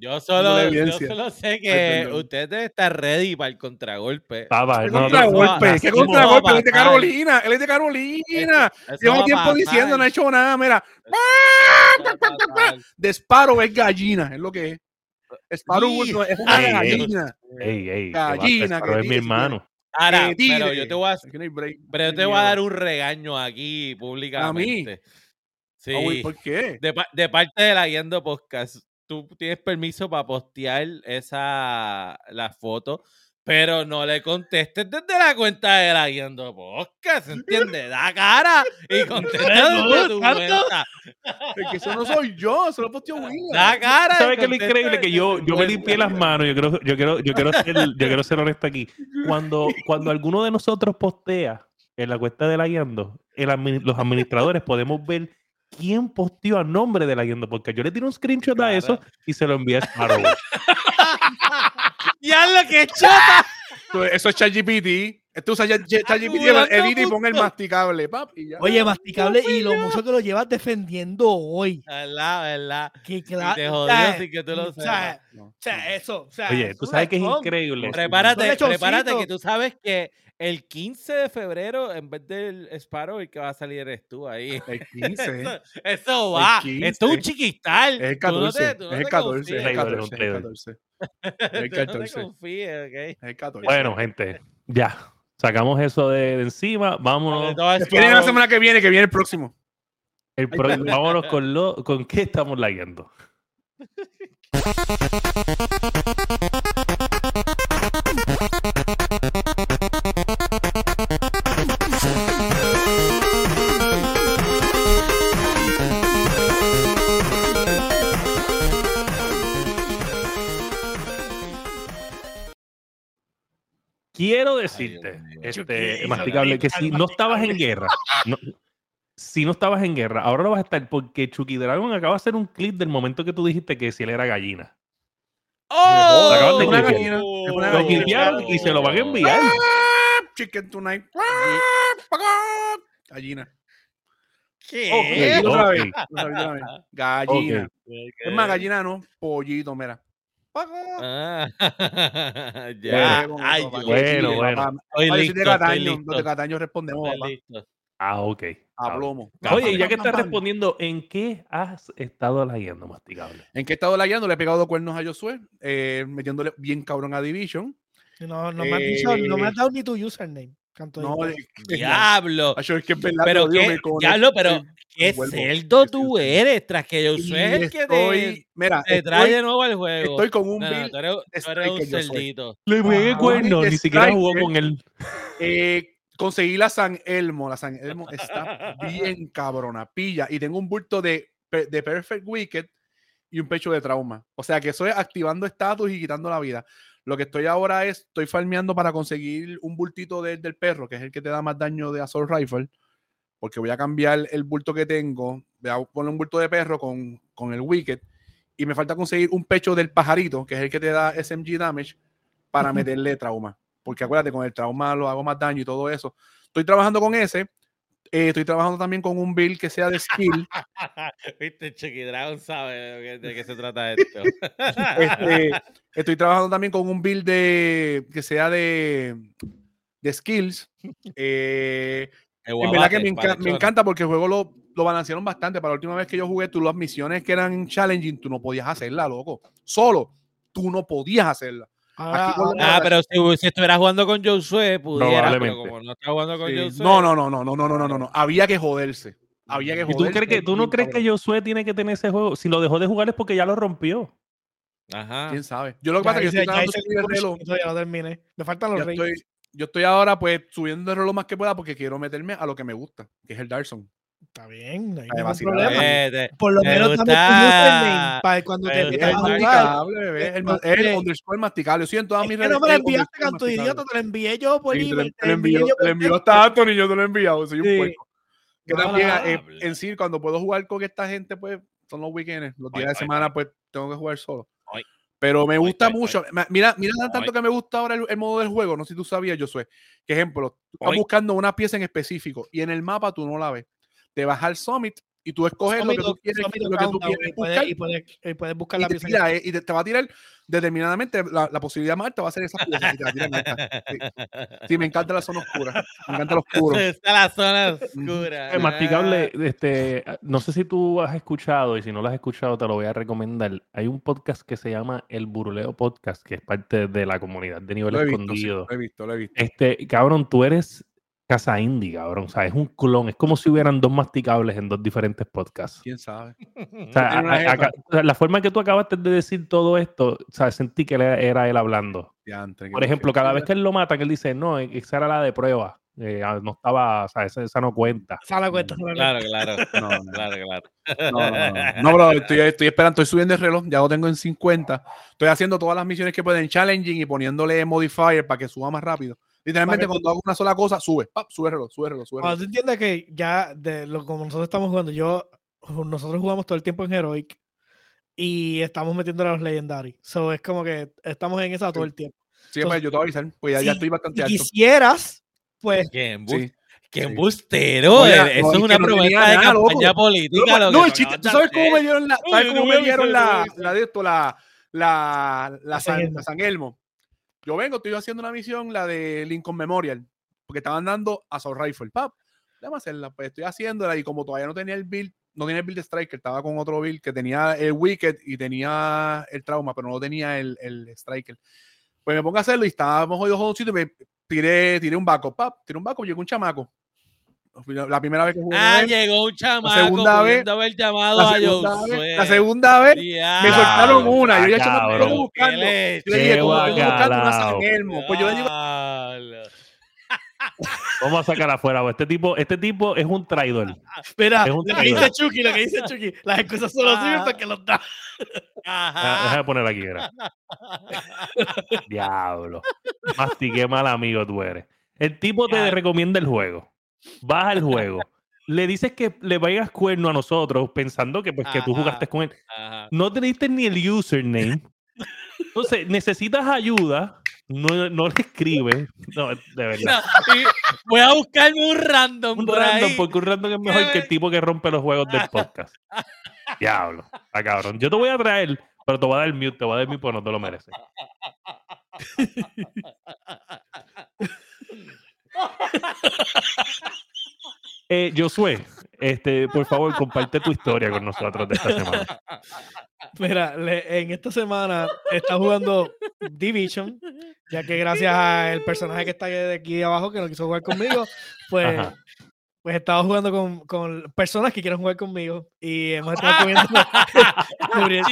Yo solo, yo solo sé que usted debe estar ready para el contragolpe. Papá, ¿Qué no, no, contragolpe? no, ¿Qué no, contragolpe? Él es de. Carolina. Él es de Carolina. A tiempo diciendo, no ha hecho nada. Mira. Disparo es gallina, es lo que es. Sparrow Ih. no, es una gallina. Ey, ey, Gallina, pero que es mi hermano. Ahora, Eh, pero yo te voy a, pero yo te voy a dar un regaño aquí públicamente. Sí. Ah, ¿Por qué? De parte de la Guiando Podcast, tú tienes permiso para postear esa la foto, pero no le contestes desde la cuenta de la Guiando Podcast, ¿entiendes? Da cara y contesta desde tu ¿Tanto? cuenta. Es que eso no soy yo, eso lo posteó William. Da cara. ¿Sabes qué es lo increíble? Que yo, yo me limpié las manos. Yo quiero, yo quiero, yo quiero, ser, yo quiero ser honesto aquí. Cuando, cuando alguno de nosotros postea en la cuenta de la Guiando, el los administradores podemos ver quién posteó a nombre de la Guiando, porque yo le tiro un screenshot a eso y se lo envié a Sparrow. Ya lo que chota. Tú- Eso es ChatGPT. Tú usas Chat- ChatGPT, edita y pon el masticable, pap, y ya. Oye, masticable y lo mucho que lo llevas defendiendo hoy. ¿Verdad? ¿Verdad? Que claro. te jodió sin que tú lo o sea, sepas. No. O sea, eso. O sea, Oye, tú sabes que es increíble. Prepárate, prepárate que tú sabes que el 15 de febrero, en vez del Sparrow, el que va a salir eres tú ahí. El 15. Eso, eso va. 15. Esto es un chiquistal. Es el Tú no 14. te- tú no es el te 14. confíes. Es el Traidor, 14. un Es el traidor. 14. Tú el no te 14. confíes, ¿ok? Es el 14. Bueno, gente, ya. Sacamos eso de, de encima. Vámonos. Esperen la semana que viene, que viene el próximo. El pro- vámonos con lo con qué estamos lagueando. Quiero decirte, este, masticable, que si no estabas en guerra, no- si no estabas en guerra, ahora lo vas a estar porque Chucky Dragon acaba de hacer un clip del momento que tú dijiste que si él era gallina. ¡Oh! Acaban de una gallina, una Lo gallina. y se lo van a enviar. Chicken tonight. Gallina. ¿Qué? Ok, Otra ok. vez, otra vez, otra vez. Gallina. Es más, gallina no, pollito, mira. Ah, ya. Ay. Bueno, bueno. listo, de Cataño, listo. los de Cataño respondemos, papá. Ah, ok. A Ah, plomo. Oye, y ya que estás respondiendo, ¿en qué has estado lagueando, masticable? ¿En qué he estado lagueando? Le he pegado cuernos a Josué, eh, metiéndole bien cabrón a Division. No, no me has dicho, no me has Eh, dado ni tu username. Canto No, Dios. Diablo. Acho, es que es verdad, Pero digo, qué, diablo, pero estoy- qué cerdo Estoy- tú eres, tras que yo y sé el que te, estoy- mira, te trae estoy, de nuevo al juego. estoy con un No, no, bill. tú eres, tú eres un soy. cerdito. Le pegué Ah, cuernos, de ni siquiera jugó con él. Eh, conseguí la San Elmo. La San Elmo está bien cabrona, pilla. Y tengo un bulto de, de Perfect Wicked y un pecho de trauma. O sea que eso es activando estatus y quitando la vida. Lo que estoy ahora es, estoy farmeando para conseguir un bultito de- del perro, que es el que te da más daño de Assault Rifle. Porque voy a cambiar el bulto que tengo. Voy a poner un bulto de perro con, con el Wicked. Y me falta conseguir un pecho del pajarito, que es el que te da SMG damage, para meterle trauma. Porque acuérdate, con el trauma lo hago más daño y todo eso. Estoy trabajando con ese. Eh, estoy trabajando también con un build que sea de skill. Viste, Chucky Dragon sabe de qué, se trata esto. Este, estoy trabajando también con un build de, que sea de, de skills. Eh, en verdad que me, enca- me encanta porque el juego lo, lo balancearon bastante. Para la última vez que yo jugué, tú las misiones que eran challenging, tú no podías hacerla, loco. Solo, tú no podías hacerla. Ahora- Ah, pero si, si estuvieras jugando con Josué, pudiera, pero Probablemente. como no estás jugando con Sí. Josué. No, no, no, no, no, no, no, no, no, no. Había que joderse. Había que ¿Y joderse. tú, crees que, tú no crees que. Josué tiene que tener ese juego? Si lo dejó de jugar es porque ya lo rompió. Ajá. ¿Quién sabe? Yo lo que ya pasa es que yo ya estoy subir el el reloj. y no terminé. Me faltan los Yo reyes. estoy, yo estoy ahora pues subiendo el reloj más que pueda porque quiero meterme a lo que me gusta, que es el Dark Zone. Está bien, no hay ningún problema. Eh, Por lo me menos gusta. username para cuando te metas a jugar. bebé. El, underscore masticable. Yo en todas mis redes. no me lo enviaste, canto idiota, te lo envié yo por Sí, email. te lo envió, yo hasta Anthony, yo te lo he enviado. Soy un Sí. puerco. Que No, también no, eh, en sí, cuando puedo jugar con esta gente, pues son los weekends. Los Ay, días de ay, semana, ay. pues tengo que jugar solo. Ay. Pero me gusta ay, mucho. Mira, mira Ay. tanto que me gusta ahora el, el modo del juego. No sé si tú sabías, Josué. Que ejemplo, tú estás buscando una pieza en específico y en el mapa tú no la ves. Te vas al Summit y tú escoges lo que tú quieres, Summit lo que tú Countdown, quieres y puedes- buscar y puedes, y puedes buscar y la te, pieza. que tira, eh, y te, te va a tirar determinadamente la, la posibilidad más alta va a ser esa pieza. Sí. Sí, me encanta la zona oscura. Me encanta lo oscuro. Está la zona oscura. Eh, masticable, este, no sé si tú has escuchado y si no lo has escuchado te lo voy a recomendar. Hay un podcast que se llama El Buruleo Podcast, que es parte de la comunidad de nivel Lo he visto, sí, escondido. lo he visto, lo he visto. Este, cabrón, tú eres casa indie, cabrón. O sea, es un clon. Es como si hubieran dos masticables en dos diferentes podcasts. ¿Quién sabe? O sea, a- a- sea, la forma que tú acabaste de decir todo esto, o sea, sentí que era, era él hablando. Por ejemplo, cada vez que él lo mata, que él dice, no, e- esa era la de prueba. eh, ah, no estaba, o sea, esa, esa no cuenta. Se la cuenta. Claro, claro. No, no, Claro, claro. no, no, no. No, bro, estoy, estoy esperando, estoy subiendo el reloj, ya lo tengo en 50. Estoy haciendo todas las misiones que pueden, challenging y poniéndole modifier para que suba más rápido. Literalmente, Para cuando hago una sola cosa, sube, pap, sube el reloj, sube el reloj, sube Cuando reloj. tú entiendes que ya de lo como nosotros estamos jugando, yo nosotros jugamos todo el tiempo en Heroic y estamos metiendo a los Legendary. So es como que estamos en esa todo el tiempo. Sí, pues, yo te voy a avisar, pues ya, ya Si- estoy bastante Si alto. quisieras, pues ¿Qué, embu- Sí. qué sí. embustero? Eh, Eso es una no promesa de nada, loco. campaña política. No, no, el chiste, ¿tú sabes cómo me dieron la, ¿sabes cómo me dieron la, la de esto, la, la, la, La San, San Elmo. Yo vengo, estoy haciendo una misión, la de Lincoln Memorial, porque estaban dando a Assault Rifle, pap, déjame hacerla, pues estoy haciéndola y como todavía no tenía el build, no tenía el build de Striker, estaba con otro build que tenía el Wicked y tenía el Trauma, pero no tenía el, el Striker. Pues me pongo a hacerlo y estábamos jodidos jodoncitos y me tiré, tiré un backup, pap, tiré un backup, llegó un chamaco. La primera vez que jugué. Ah, él, llegó un chamaco segunda vez- haber llamado la a segunda, Josué. vez, la segunda vez me soltaron una. Yo ya vengo qué buscando. Yo le dije, vengo buscando una San. Elmo. Pues yo le digo. Vamos a sacar afuera. Este tipo, este tipo es un traidor. espera, Es un lo que dice Chucky, lo que dice Chucky, las excusas solo sirven Ah. para que los da. Ah, Ajá. Déjame poner aquí, mira. Diablo. Mastiqué mal amigo tú eres. El tipo te Ya. recomienda el juego. Vas al juego. Le dices que le vayas cuerno a nosotros pensando que, pues, que tú jugaste con él. Ajá. No te diste ni el username. Entonces, necesitas ayuda. No, no le escribes. No, de verdad. No, voy a buscarme un random Un por random, ahí. porque un random es mejor que el tipo que rompe los juegos del podcast. Diablo. Está cabrón. Yo te voy a traer, pero te voy a dar mute, te voy a dar mute porque no te lo mereces. Eh, Josué, este, por favor, comparte tu historia con nosotros de esta semana. Mira, le- en esta semana está jugando Division, ya que gracias al personaje que está de aquí abajo que no quiso jugar conmigo, pues, Ajá. Pues estaba jugando con, con personas que quieren jugar conmigo y hemos estado cubriendo, cubriendo,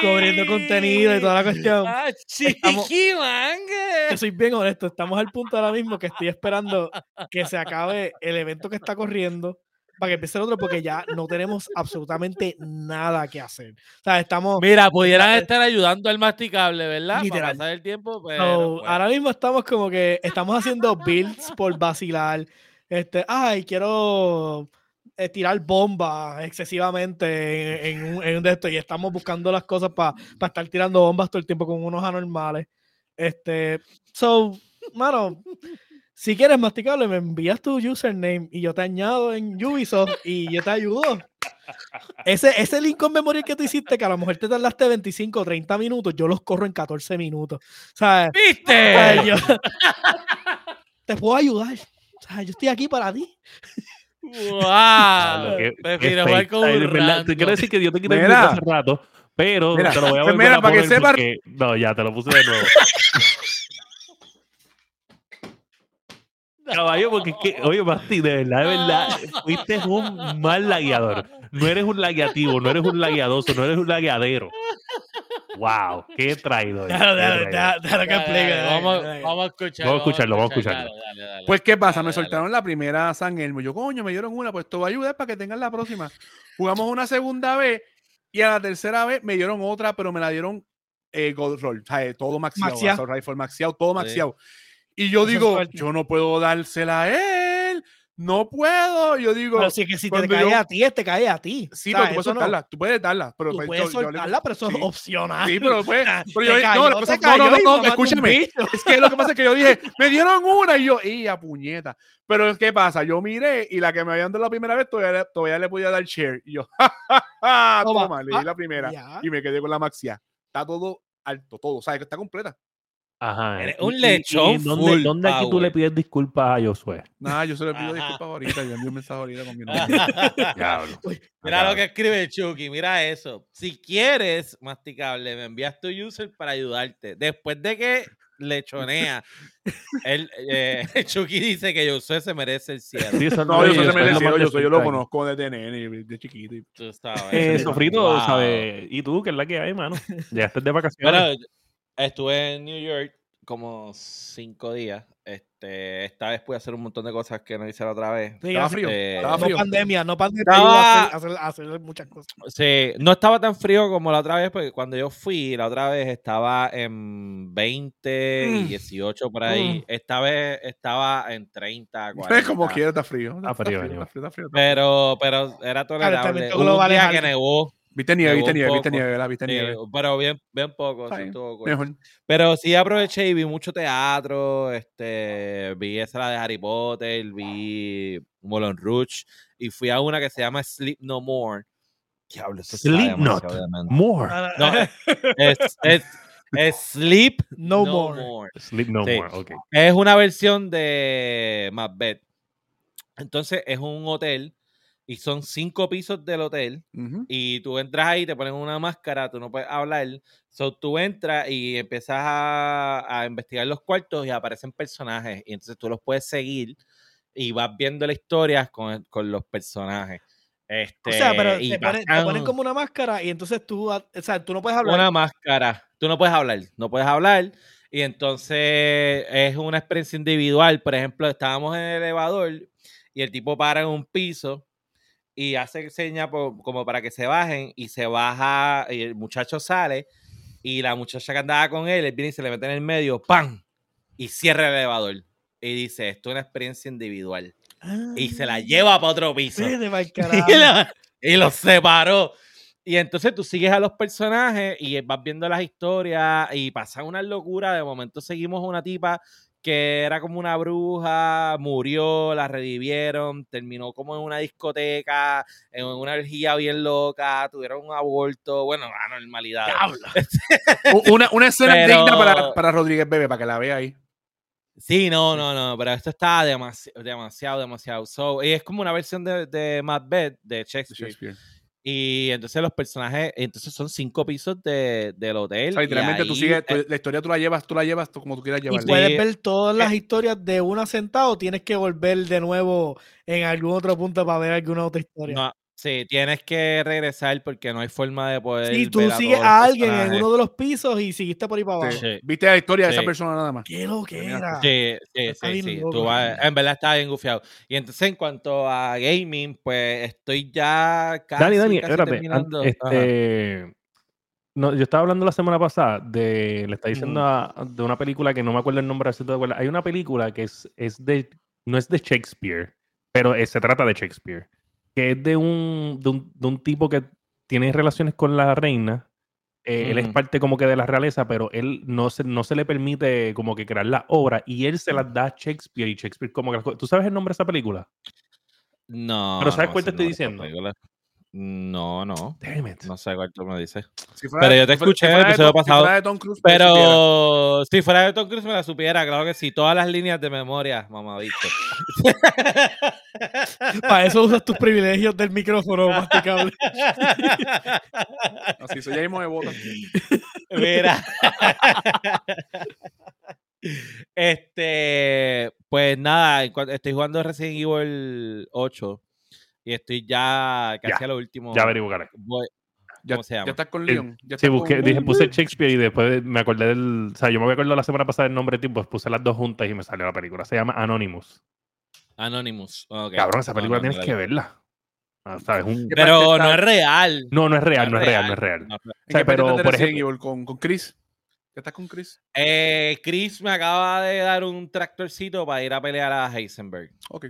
cubriendo contenido y toda la cuestión. Ah, Estamos- chiqui, manga. Yo soy bien honesto, estamos al punto ahora mismo que estoy esperando que se acabe el evento que está corriendo para que empiece el otro porque ya no tenemos absolutamente nada que hacer. O sea, estamos... Mira, pudieran estar ayudando al masticable, ¿verdad? Literal. Para pasar el tiempo, pero. So, pues, ahora mismo estamos como que estamos haciendo builds por vacilar. Este, ay, quiero eh, tirar bombas excesivamente en, en un, en un de estos y estamos buscando las cosas para estar tirando bombas todo el tiempo con unos anormales. Este, so, mano, si quieres masticable, me envías tu username y yo te añado en Ubisoft y yo te ayudo. Ese, ese Lincoln Memorial que tú hiciste, que a lo mejor te tardaste 25 o 30 minutos, yo los corro en 14 minutos. ¿Sabes? ¿Viste? Ay, yo- te puedo ayudar. Sea, yo estoy aquí para ti. ¡Wow! Te quiero decir que yo te quité hace rato, pero Mira, te lo voy a volver mira, a para que poner sepa- porque- No, ya, te lo puse de nuevo. Caballo, porque es que, oye, Basti, de verdad, de verdad, fuiste un mal lagueador. No eres un lagueativo, no eres un lagueadoso, no eres un lagueadero. Wow, qué traidor. Vamos, vamos a escuchar. Vamos a escucharlo, vamos a escuchar, escucharlo. dale, dale, dale. Pues, ¿qué pasa? Dale, Me dale. soltaron la primera San Elmo. Yo, coño, me dieron una, pues esto va a ayudar para que tengan la próxima. Jugamos una segunda vez y a la tercera vez me dieron otra, pero me la dieron eh, Gold Roll. O sea, eh, todo maxiado. Maxia. Rifle maxiado, todo Sí. Y yo Eso es digo, yo no puedo dársela a él. No puedo. Yo digo, Pero sí que si te cae yo- a ti, te cae a ti. sí, O sea, pero tú puedes eso no- soltarla. Tú puedes darla. Pero Tú pues, puedes yo- yo soltarla, pero eso es sí. opcional. Sí, pero pues. Pero yo- no, cayó, la cosa- te no, no, cayó no, no, un escúchame. Es que lo que pasa es que yo dije, me dieron una y yo, y a puñeta. Pero ¿qué pasa? Yo miré y la que me habían dado la primera vez todavía, todavía le podía dar share. Y yo, ja, ja, ja, Toma. toma, le di Ah, la primera Ya. y me quedé con la maxia. Está todo alto, todo. O sea, que está completa. Ajá. Eres y- un y- y lechón ¿Dónde, full dónde aquí tú le pides disculpas a Josué? Nada, yo se le pido disculpas ahorita. Yo envié un mensaje ahorita con mi nombre. Diablo. Mira lo que escribe Chucky, mira eso. Si quieres, masticable, me envías tu user para ayudarte. Después de que lechonea, él, eh, Chucky dice que Josué se merece el cielo. Sí, eso No, oye, yo soy eso es lo merecido. más Yo, soy, yo lo conozco desde nene, de chiquito. y- Tú sabes. Eh. Sofrito, Wow. ¿sabes? ¿Y tú qué es la que hay, mano? Ya estás de vacaciones. Bueno, estuve en New York como cinco días. Este, esta vez pude hacer un montón de cosas que no hice la otra vez. Sí, Estaba frío. Eh, Estaba No frío. pandemia, no pandemia. Estaba- Hacer, hacer, hacer muchas cosas. Sí, no estaba tan frío como la otra vez, porque cuando yo fui, la otra vez estaba en 20 y Mm. 18 por ahí. Mm. Esta vez estaba en 30, 40. Como quiera, está frío. Está frío, está Aníbal. frío, está frío. Pero, pero era tolerable. Hubo un es día que nevó, Viste nieve, viste nieve, viste nieve, ¿verdad? Viste nieve. pero bien, bien poco. Sí, estuvo. Mejor. Pero sí aproveché y vi mucho teatro, este, vi esa de Harry Potter, vi Moulin Rouge y fui a una que se llama Sleep No More. Diablo, eso Sleep Not. More. No, es, es, es Sleep No No, more. More. Sleep no Sí. more. Ok. Es una versión de Macbeth. Entonces es un hotel y son cinco pisos del hotel y tú entras ahí, te ponen una máscara, tú no puedes hablar. So, tú entras y empiezas a, a investigar los cuartos y aparecen personajes. Y entonces tú los puedes seguir y vas viendo la historia con, con los personajes. Este, O sea, pero y te ponen, te ponen como una máscara y entonces tú, o sea, tú no puedes hablar. una máscara. Tú no puedes hablar, no puedes hablar. Y entonces es una experiencia individual. Por ejemplo, estábamos en el elevador y el tipo para en un piso y hace seña como para que se bajen y se baja y el muchacho sale y la muchacha que andaba con él, él viene y se le mete en el medio, ¡pam! Y cierra el elevador. Y dice, esto es una experiencia individual. Y se la lleva para otro piso. Y, la- y los separó. Y entonces tú sigues a los personajes y vas viendo las historias y pasa una locura. De momento seguimos a una tipa que era como una bruja, murió, la revivieron, terminó como en una discoteca, en una energía bien loca, tuvieron un aborto, bueno, anormalidad. Una, una escena Pero- digna para, para Rodríguez Bebe, para que la vea ahí. Sí, no, no, no, pero esto está demasi- demasiado, demasiado. So, y es como una versión de, de Macbeth, de de Shakespeare. Y entonces los personajes, entonces son cinco pisos de, del hotel. O sea, y literalmente tú sigues, tú- eh, la historia tú la llevas, tú la llevas tú como tú quieras Y llevarla. puedes Sí. ver todas las historias de una sentada o tienes que volver de nuevo en algún otro punto para ver alguna otra historia. no, sí, tienes que regresar porque no hay forma de poder. si tú ver a sigues a alguien en uno de los pisos y seguiste por ahí para abajo. Sí. Sí. Viste la historia de esa persona nada más. Qué lo que era. Sí, sí, sí, sí. loco. Tú vas- en verdad está bien gufiado. Y entonces, en cuanto a gaming, pues estoy ya casi, Dani, Dani, casi espérate. terminando. Este, no, yo estaba hablando la semana pasada de, le está diciendo a- de una película que no me acuerdo el nombre, si te acuerdas. Hay una película que es, es de, no es de Shakespeare, pero eh, se trata de Shakespeare, que es de un, de un, de un tipo que tiene relaciones con la reina. eh, Él es parte como que de la realeza, pero él no se, no se le permite como que crear la obra y él se las da a Shakespeare y Shakespeare como que ¿Tú sabes el nombre de esa película? No. Pero ¿sabes no cuál te estoy diciendo? No, no. Damn it. No sé cuál tú me dices. Si fuera- Pero yo te escuché si el episodio Tom- si pasado, fuera de Tom Cruise, supiera. Pero si fuera de Tom Cruise me la supiera, claro que sí. Todas las líneas de memoria, mamadito. Para eso usas tus privilegios del micrófono masticable. Así soy ya mismo de bota. Mira. este, pues nada, estoy jugando Resident Evil 8 y estoy ya casi Ya, a lo último. Ya averiguaré. Voy- Ya, ¿Cómo se llama? ya estás con Leon. Ya Sí, busqué, con- dije, puse Shakespeare y después me acordé del. O sea, yo me había acordado la semana pasada del nombre de tipo, pues puse las dos juntas y me salió la película. Se llama Anonymous. Anonymous. Cabrón, esa película no, no tienes que verla. Ah, ¿sabes? Un- ¿Qué Pero no es real. No, no es real, no es real, no es real. No es real. ¿En O sea, qué pero, por ejemplo- con, con Chris. ¿Ya estás con Chris? Eh, Chris me acaba de dar un tractorcito para ir a pelear a Heisenberg. Ok.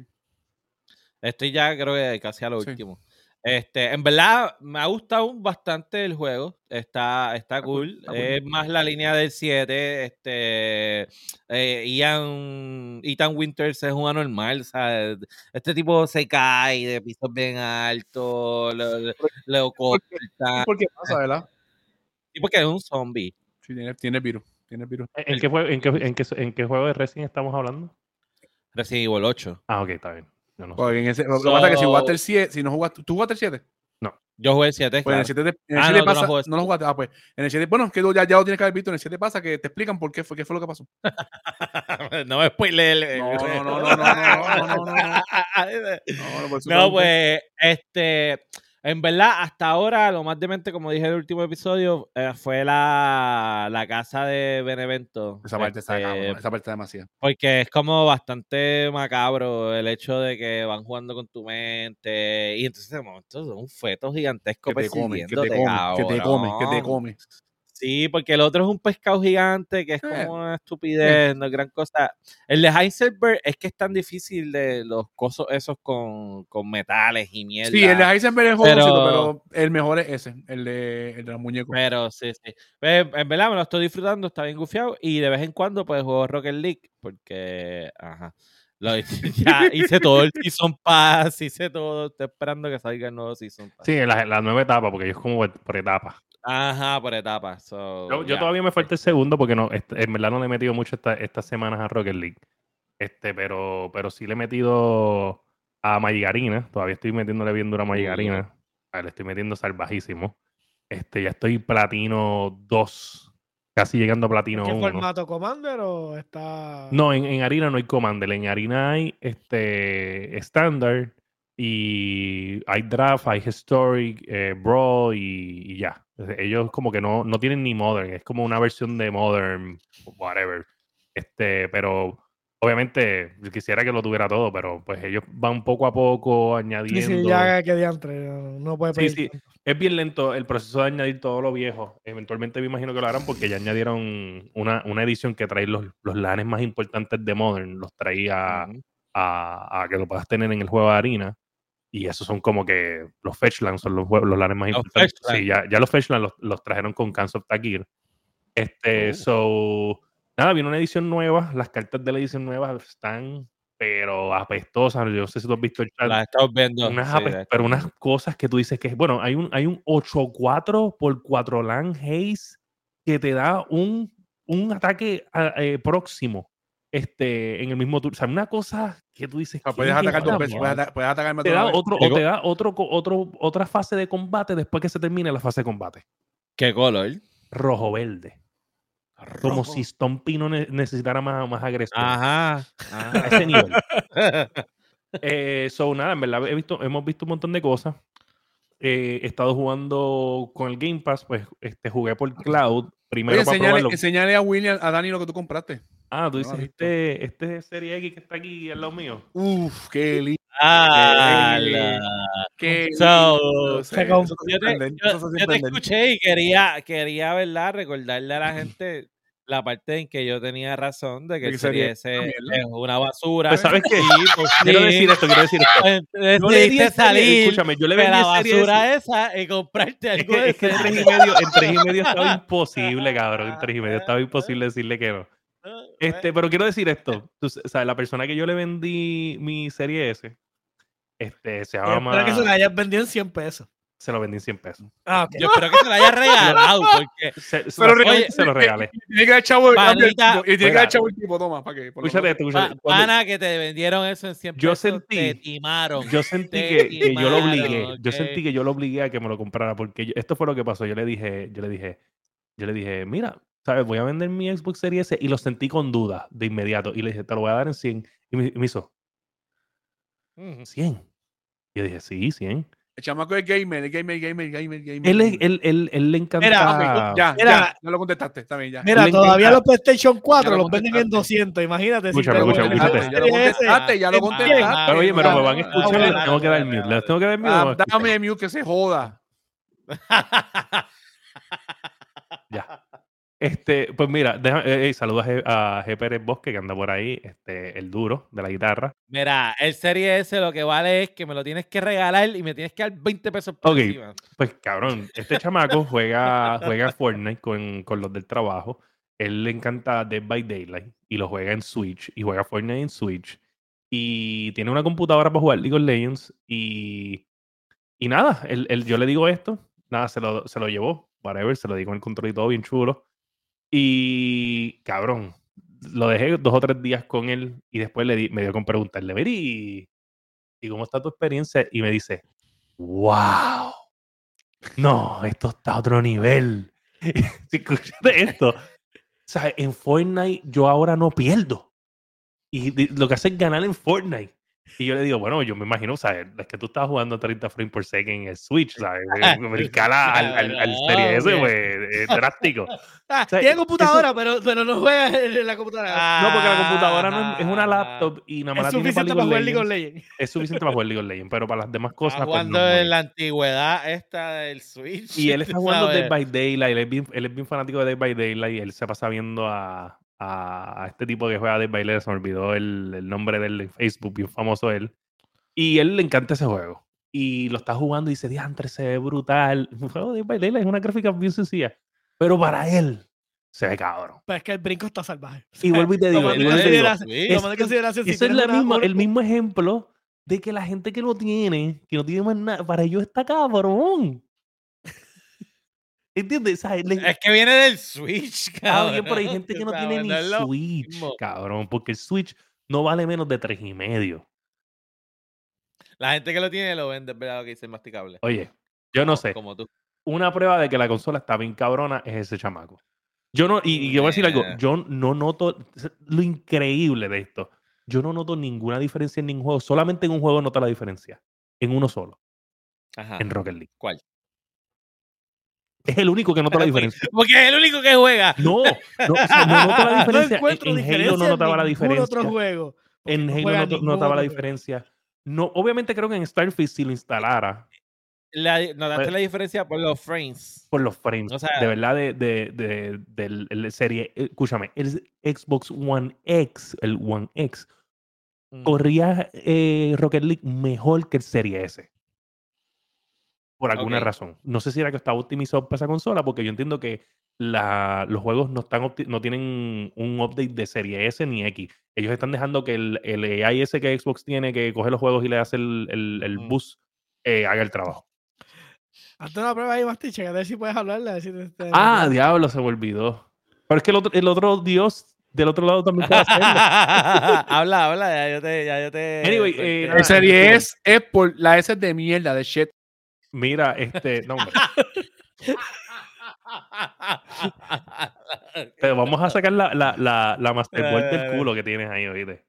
Estoy ya creo que casi a lo Sí. último. Este, en verdad, me ha gustado bastante el juego. Está, está cool, cool. está cool. Es más la línea del 7. Este, eh, Ian, Ethan Winters es un anormal. ¿sabes? Este tipo se cae de pisos bien altos. Lo, lo- cortan. ¿Por qué pasa, verdad? Y porque es un zombie. Sí, tiene, tiene virus. Tiene virus. ¿En qué, juego, en, qué, en, qué, en qué juego de Resident estamos hablando? Resident Evil 8. Ah, ok, está bien. No. Porque en ese, lo que pasa es que si So- jugaste el 7, si no jugaste, ¿tú jugaste el 7? Yo jugué el 7. Pues en claro. el 7, te- en el Ah, 7 no, tú no pasa, jugaste. no lo jugaste, ah, pues en el 7, bueno, es que tú ya, ya lo tienes que haber visto, en el 7 pasa que te explican por qué fue, qué fue lo que pasó. no me spoilees. No, no, no, no, no, no, no, no, no. No, no, por eso No, pregunté. pues, este, en verdad, hasta ahora, lo más demente, como dije en el último episodio, eh, fue la, la casa de Benevento. Esa parte está este, cabrón, esa parte está demasiado. Porque es como bastante macabro el hecho de que van jugando con tu mente. Y entonces, de momento, es un feto gigantesco Que te come, que te come, que te come, que te come. Sí, porque el otro es un pescado gigante que es Eh, como una estupidez, no es gran cosa. El de Heisenberg es que es tan difícil de los cosos esos con, con metales y mierda. Sí, el de Heisenberg es jugosito, Pero- pero el mejor es ese, el de, el de los muñecos. Pero sí, sí. Pues, en verdad me lo estoy disfrutando, está bien gufiado. Y de vez en cuando, pues juego Rocket League. Porque, ajá. Lo, ya hice todo el Season Pass, hice todo. Estoy esperando que salga el nuevo Season Pass. Sí, la, la nueva etapa, porque yo es como por- por etapas. Ajá, por etapas. so, Yo, todavía me falta el segundo porque no, este, en verdad no le he metido mucho esta- estas semanas a Rocket League. Este, pero, pero sí le he metido a Magigarina. Todavía estoy metiéndole bien duro a Magigarina. Le estoy metiendo salvajísimo. Este, ya estoy platino 2. Casi llegando a platino ¿Qué 1. formato? ¿Commander o está.? No, en, en Harina no hay Commander. En Harina hay este estándar y hay draft, hay historic, eh, brawl y, y ya. Ellos como que no, no tienen ni modern, es como una versión de modern, whatever. Este, pero obviamente quisiera que lo tuviera todo, pero pues ellos van poco a poco Sí, añadiendo. sí, ya que diantre. No, puede Sí, pedir sí. tanto. Es bien lento el proceso de añadir todo lo viejo. Eventualmente me imagino que lo harán porque ya añadieron una, una edición que trae los, los lanes más importantes de Modern. Los traía Ujú. a, a que lo puedas tener en el juego de harina. Y esos son como que los Fetchlands son los, los lanes más Los importantes. Sí, ya, ya los Fetchlands los, los trajeron con Cans of Takir. Este, Oh. so. Nada, viene una edición nueva. Las cartas de la edición nueva están, pero apestosas. Yo no sé si tú has visto el chat La estamos viendo. unas sí, pero unas cosas que tú dices que bueno hay un hay un 8-4 por 4 land haze que te da un, un ataque a- eh, próximo este en el mismo turno o sea una cosa que tú dices O sea, ¿qué puedes es atacar dos veces, puedes, puedes atacarme te da vez. otro o te da otro otro otra fase de combate después que se termine la fase de combate ¿Qué color? rojo verde como si Stompy no ne- necesitara más, más agresión Ajá. a ese nivel Eh, so, nada, en verdad he visto, hemos visto un montón de cosas. Eh, he estado jugando con el Game Pass, pues este, jugué por Cloud. Primero Oye, para enseñale, probarlo. enseñale a William, a Dani lo que tú compraste. Ah, tú dices, este, este Serie X que está aquí al lado mío. Uf, qué lindo. Ah, Qué So, lindo. se yo te, yo- yo escuché y quería, quería, ¿verdad? Recordarle a la gente la parte en que yo tenía razón de que el Serie S una es basura. Pues, ¿sabes qué? Sí, pues, Quiero decir esto, quiero decir esto. Pues, Yo le di Decidiste salir escúchame, yo le de vendí la S. basura esa y comprarte Es algo que, de es que en tres y medio, en tres y medio estaba imposible, cabrón. En tres y medio estaba imposible decirle que no. Este, pero quiero decir esto. Tú o sea, la persona que yo le vendí mi Serie S, este, se Yo llama. espero que se la hayas vendido en 100 pesos. se lo vendí en 100 pesos. Ah. Yo espero que se lo haya regalado, porque Se, se- Pero básicamente oye, se lo regalé. Y tiene que dar chavo el tipo, y tiene que mira. dar chavo el tipo, toma, para que. Escúchate esto, escúchate. pana que te vendieron eso en 100 Yo pesos, sentí- te timaron. Yo sentí Te que, que yo lo obligué. Yo sentí que yo lo obligué a que me lo comprara porque yo- esto fue lo que pasó. Yo le dije, yo le dije, yo le dije, mira, sabes, voy a vender mi Xbox Series S y lo sentí con duda de inmediato y le dije, te lo voy a dar en 100 y me, y me hizo Ujú. 100. Y yo dije, sí, 100. El chamaco es gamer, es gamer, gamer, gamer, gamer. Él, es- gamer. él, él, él le encanta. Ah, ok, ya, Mira. ya, ya lo contestaste, está bien, ya. Mira, le todavía encanta- los PlayStation 4 Ya lo los venden en contestaste. 200. Imagínate. Escúchame, lo escúchame, escúchame. Ya lo contestaste, ya lo contestaste. 100. Ah, Pero oye, pero me van a escuchar, ah, les tengo que dar mute. Les tengo que dar mute. Ah, dame mute que se joda. Ya. Este, pues mira, deja, eh, eh, saludos a G. Pérez Bosque que anda por ahí, este, el duro de la guitarra. Mira, el Serie S lo que vale es que me lo tienes que regalar y me tienes que dar 20 pesos por encima. Pues cabrón, este chamaco juega, juega Fortnite con, con los del trabajo. Él le encanta Dead by Daylight y lo juega en Switch y juega Fortnite en Switch. Y tiene una computadora para jugar League of Legends. Y, y nada, él, él- yo le digo esto, nada, se lo, se lo llevó, whatever, se lo di con el control y todo bien chulo. Y cabrón, lo dejé dos o tres días con él y después le di, me dio con preguntarle, Mary, ¿y cómo está tu experiencia? Y me dice, wow. No, esto está a otro nivel. Si esto, o sea, en Fortnite yo ahora no pierdo. Y lo que hace es ganar en Fortnite. Y yo le digo, bueno, yo me imagino, ¿sabes? Es que tú estás jugando 30 frames por second en el Switch, ¿sabes? Brincar al, al, al Serie S, pues, es drástico. Ah, sea, tiene computadora, pero, pero no juega en la computadora. No, porque la computadora no es, es una Ah. laptop y nada más es la suficiente para jugar League of Legends. Es suficiente para jugar League of Legends, pero para las demás cosas. Está pues, no en la antigüedad esta del Switch. Y él está jugando Dead by Daylight. Él es bien, él es bien fanático de Dead by Daylight. Y él se pasa viendo a, a, a este tipo que juega by Daylight. Se me olvidó el, el nombre de él en Facebook, bien famoso él. Y él le encanta ese juego. Y lo está jugando y dice, diantre, se ve brutal. Un juego de Daylight es una gráfica bien sencilla. Pero para él, se ve cabrón. Pero es que el brinco está salvaje. Y vuelvo y te digo, eso es el mismo ejemplo de que la gente que lo tiene, que no tiene más nada, para ellos está cabrón. ¿Entiendes? ¿Sabes? Es que viene del Switch, cabrón. bien, pero hay gente que no tiene ni Switch, mismo. cabrón, porque el Switch no vale menos de tres y medio. La gente que lo tiene lo vende, verdad que dice masticable. Oye, yo no sé. Como tú. Una prueba de que la consola está bien cabrona es ese chamaco. Yo no, y, y yo voy a decir algo, yo no noto lo increíble de esto. Yo no noto ninguna diferencia en ningún juego. Solamente en un juego noto la diferencia. En uno solo, Ajá. en Rocket League. ¿Cuál? Es el único que nota la diferencia. Porque es el único que juega. No, no, o sea, no noto la No diferencia. encuentro en, en diferencia Halo no notaba la diferencia. otro juego. porque En no Halo no notaba la diferencia. No, obviamente creo que en Starfield si lo instalara La, ¿Notaste Pues- la diferencia por los frames? por los frames. O sea- de verdad, de, de, de- serie. eh, Escúchame, el Xbox One X, el One X, Mm. corría eh, Rocket League mejor que el Serie S. Por alguna razón. No sé si era que estaba optimizado para esa consola, porque yo entiendo que la- los juegos no, están opti- no tienen un update de Serie S ni X. Ellos están dejando que el, el AI ese que Xbox tiene, que coge los juegos y le hace el, el, el boost, eh, haga el trabajo. Hazte una prueba ahí, Mastiche, a ver si puedes hablarle. A ver si te- te- Ah, diablo, se me olvidó. Pero es que el otro, el otro Dios del otro lado también puede hacerlo. habla, habla, ya yo te. Ya yo te Anyway, eh, El serie resumen. es, es por la S de mierda, de shit. Mira, este, no, hombre. Pero vamos a sacar la, la, la, la Masterboard del dale. culo que tienes ahí, oíste.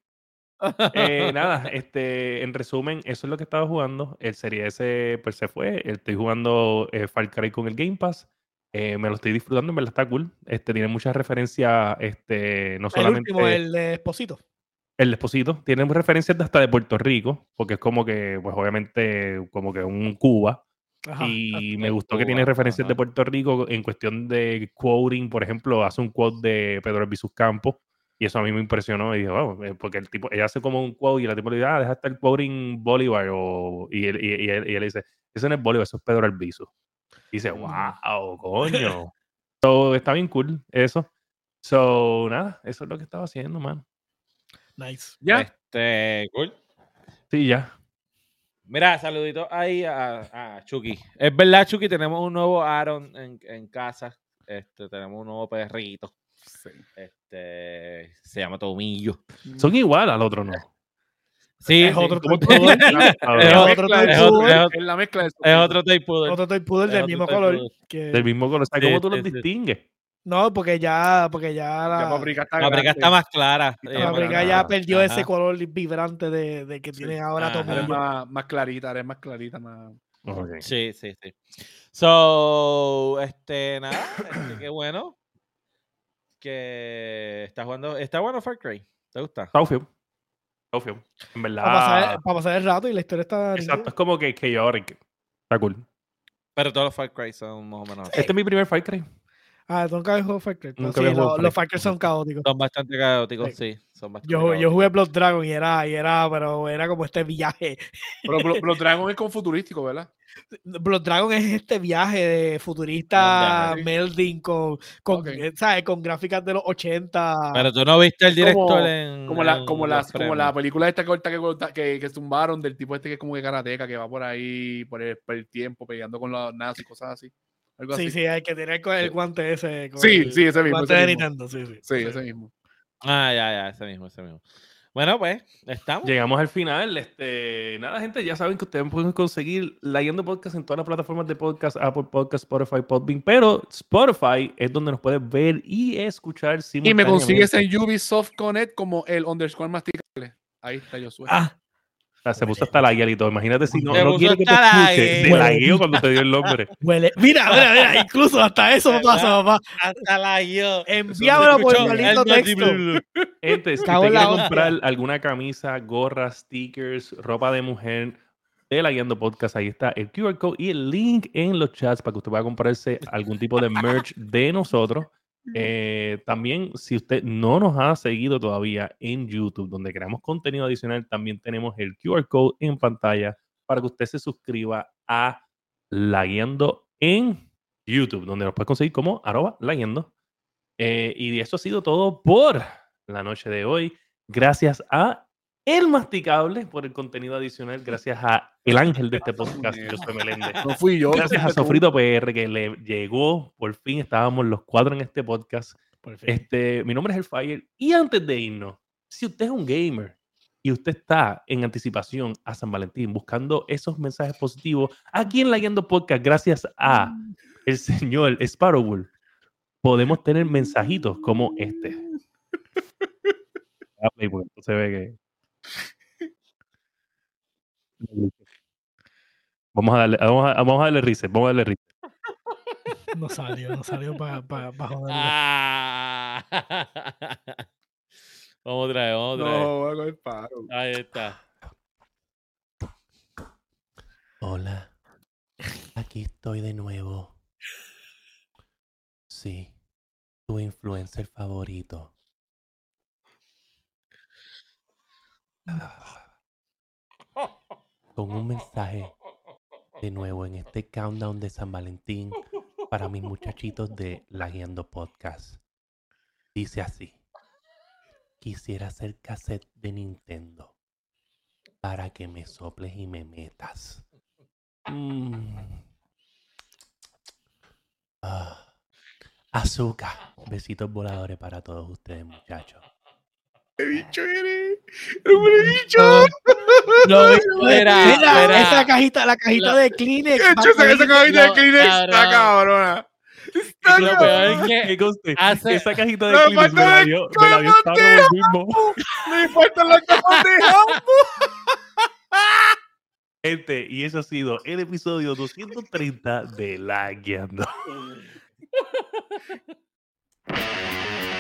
Eh, nada, este, en resumen, eso es lo que estaba jugando. El Serie S pues se fue. Estoy jugando eh, Far Cry con el Game Pass. Eh, me lo estoy disfrutando, en verdad está cool. Este, tiene muchas referencias, este, no el solamente último, el de Esposito. el Esposito, tiene referencias de hasta de Puerto Rico, porque es como que, pues obviamente, como que un Cuba. Ajá. Y me gustó que tiene referencias de. Puerto Rico en cuestión de quoting, por ejemplo, hace un quote de Pedro Albizus Campos y eso a mí me impresionó y dije, wow, eh, porque el tipo, ella hace como un quote y la tipo le dice, ah, deja estar quoting Bolívar o, y, él, y, y él, y él dice, eso no es Bolívar, eso es Pedro Albizu. Y dice, Ujú. wow, coño. so, está bien cool eso. So, nada, eso es lo que estaba haciendo, man. Nice. Ya. Este, cool. Sí, ya. Mira, saluditos ahí a, a, Chucky. Es verdad, Chucky, tenemos un nuevo Aaron en, en casa. Este, tenemos un nuevo perrito. Este, se llama Tomillo. Son igual al otro, ¿no? Sí, es otro toy poodle. Es otro su- poodle. es la mezcla de su- Es otro toy poodle. Otro toy poodle del mismo color. Del mismo color. ¿Sabes Sí, cómo tú los distingues? No, porque ya, porque ya La paprika está más clara. Eh, la clara. ya perdió Ajá. ese color vibrante de, de que tiene ahora. Ahora es Tomillo. más, más clarita, ahora es más clarita, más... Sí, sí, sí. So, este, nada, este, qué bueno que está jugando. Está bueno Far Cry. ¿Te gusta? Está feo. En verdad. Para pasar, para pasar el rato y la historia está. Exacto, es como que chaotic. Está cool. Pero todos los Far Cry son más o menos. Este es mi primer Far Cry. Ah, nunca habías jugado Far Cry. Nunca Sí, había jugado los, Far los. Far Cry son caóticos. Son bastante caóticos, Sí. sí. Son bastante Yo, yo caóticos. jugué Blood Dragon y era, y era, pero era como este viaje. Pero Blo- Blood Dragon es con futurístico, ¿verdad? Blood Dragon es este viaje de futurista melding con, con, eh, ¿sabes? con gráficas de los 80. Pero tú no viste el director Como- en. Como la, como, los las, como la película esta corta que, que, que tumbaron del tipo este que es como que karateca, que va por ahí por el, por el tiempo peleando con los nazis, cosas así. Algo sí, así. sí, hay que tener con el guante ese. con Sí, el sí, ese mismo, guante ese de mismo. Nintendo, sí, sí. Sí, ese mismo. Ah, ya, ya, ese mismo, ese mismo. Bueno, pues, estamos. Llegamos al final. Este, nada, gente, ya saben que ustedes pueden conseguir Leyendo Podcast en todas las plataformas de podcast, Apple Podcast, Spotify, Podbean, pero Spotify es donde nos puedes ver y escuchar Y me consigues en Ubisoft Connect como el underscore masticable. Ahí está Josué. Ah, sea, se puso hasta la guía y todo. Imagínate si no, no quiere que te escuche. Guía. la guió cuando te dio el nombre. huele. Mira, mira, mira, incluso hasta eso me pasa, papá. Hasta la yo. Envíamelo por el texto. Gente, si quiere hostia. comprar alguna camisa, gorra, stickers, ropa de mujer de la Guiando Podcast, ahí está el QR code y el link en los chats para que usted pueda comprarse algún tipo de merch de nosotros. Eh, también, si usted no nos ha seguido todavía en YouTube, donde creamos contenido adicional, también tenemos el QR code en pantalla para que usted se suscriba a La Guiando en YouTube, donde nos puede conseguir como arroba La Guiando. Eh, y eso ha sido todo por la noche de hoy. Gracias a El Masticable por el contenido adicional. Gracias a el ángel de este podcast, José Meléndez. No fui yo. Gracias a. Sofrito PR que le llegó. Por fin estábamos los cuatro en este podcast. Este, mi nombre es El Fire. Y antes de irnos, si usted es un gamer y usted está en anticipación a San Valentín buscando esos mensajes positivos, aquí en La Guiando Podcast, gracias a el señor Sparrowbull, podemos tener mensajitos como este. Ah, esto se ve que. Vamos a darle, vamos a, vamos a darle reset, vamos a darle reset. No salió, no salió para pa, pa joderlo. Ah. vamos otra vez, vamos otra vez. No, voy a coger paro. Ahí está. Hola, aquí estoy de nuevo. Sí, tu influencer favorito. Con un mensaje de nuevo en este countdown de San Valentín para mis muchachitos de La Guiando Podcast. Dice así. Quisiera hacer cassette de Nintendo para que me soples y me metas. Mm. Ah. Azúcar. Besitos voladores para todos ustedes, muchachos. ¡Qué bicho eres! ¡Hombre, bicho! No, Espera, mira, espera. esa cajita, la cajita La- de Kleenex. ¡Qué va chusa que esa cajita de No, Kleenex está cabrona! Está Lo peor cabrona. es que Que conste, hace- esa cajita de Me Kleenex me la dio, me la dio mismo. ¡Me faltan las capas de jambo! Gente, y eso ha sido el episodio 230 de La Guiando.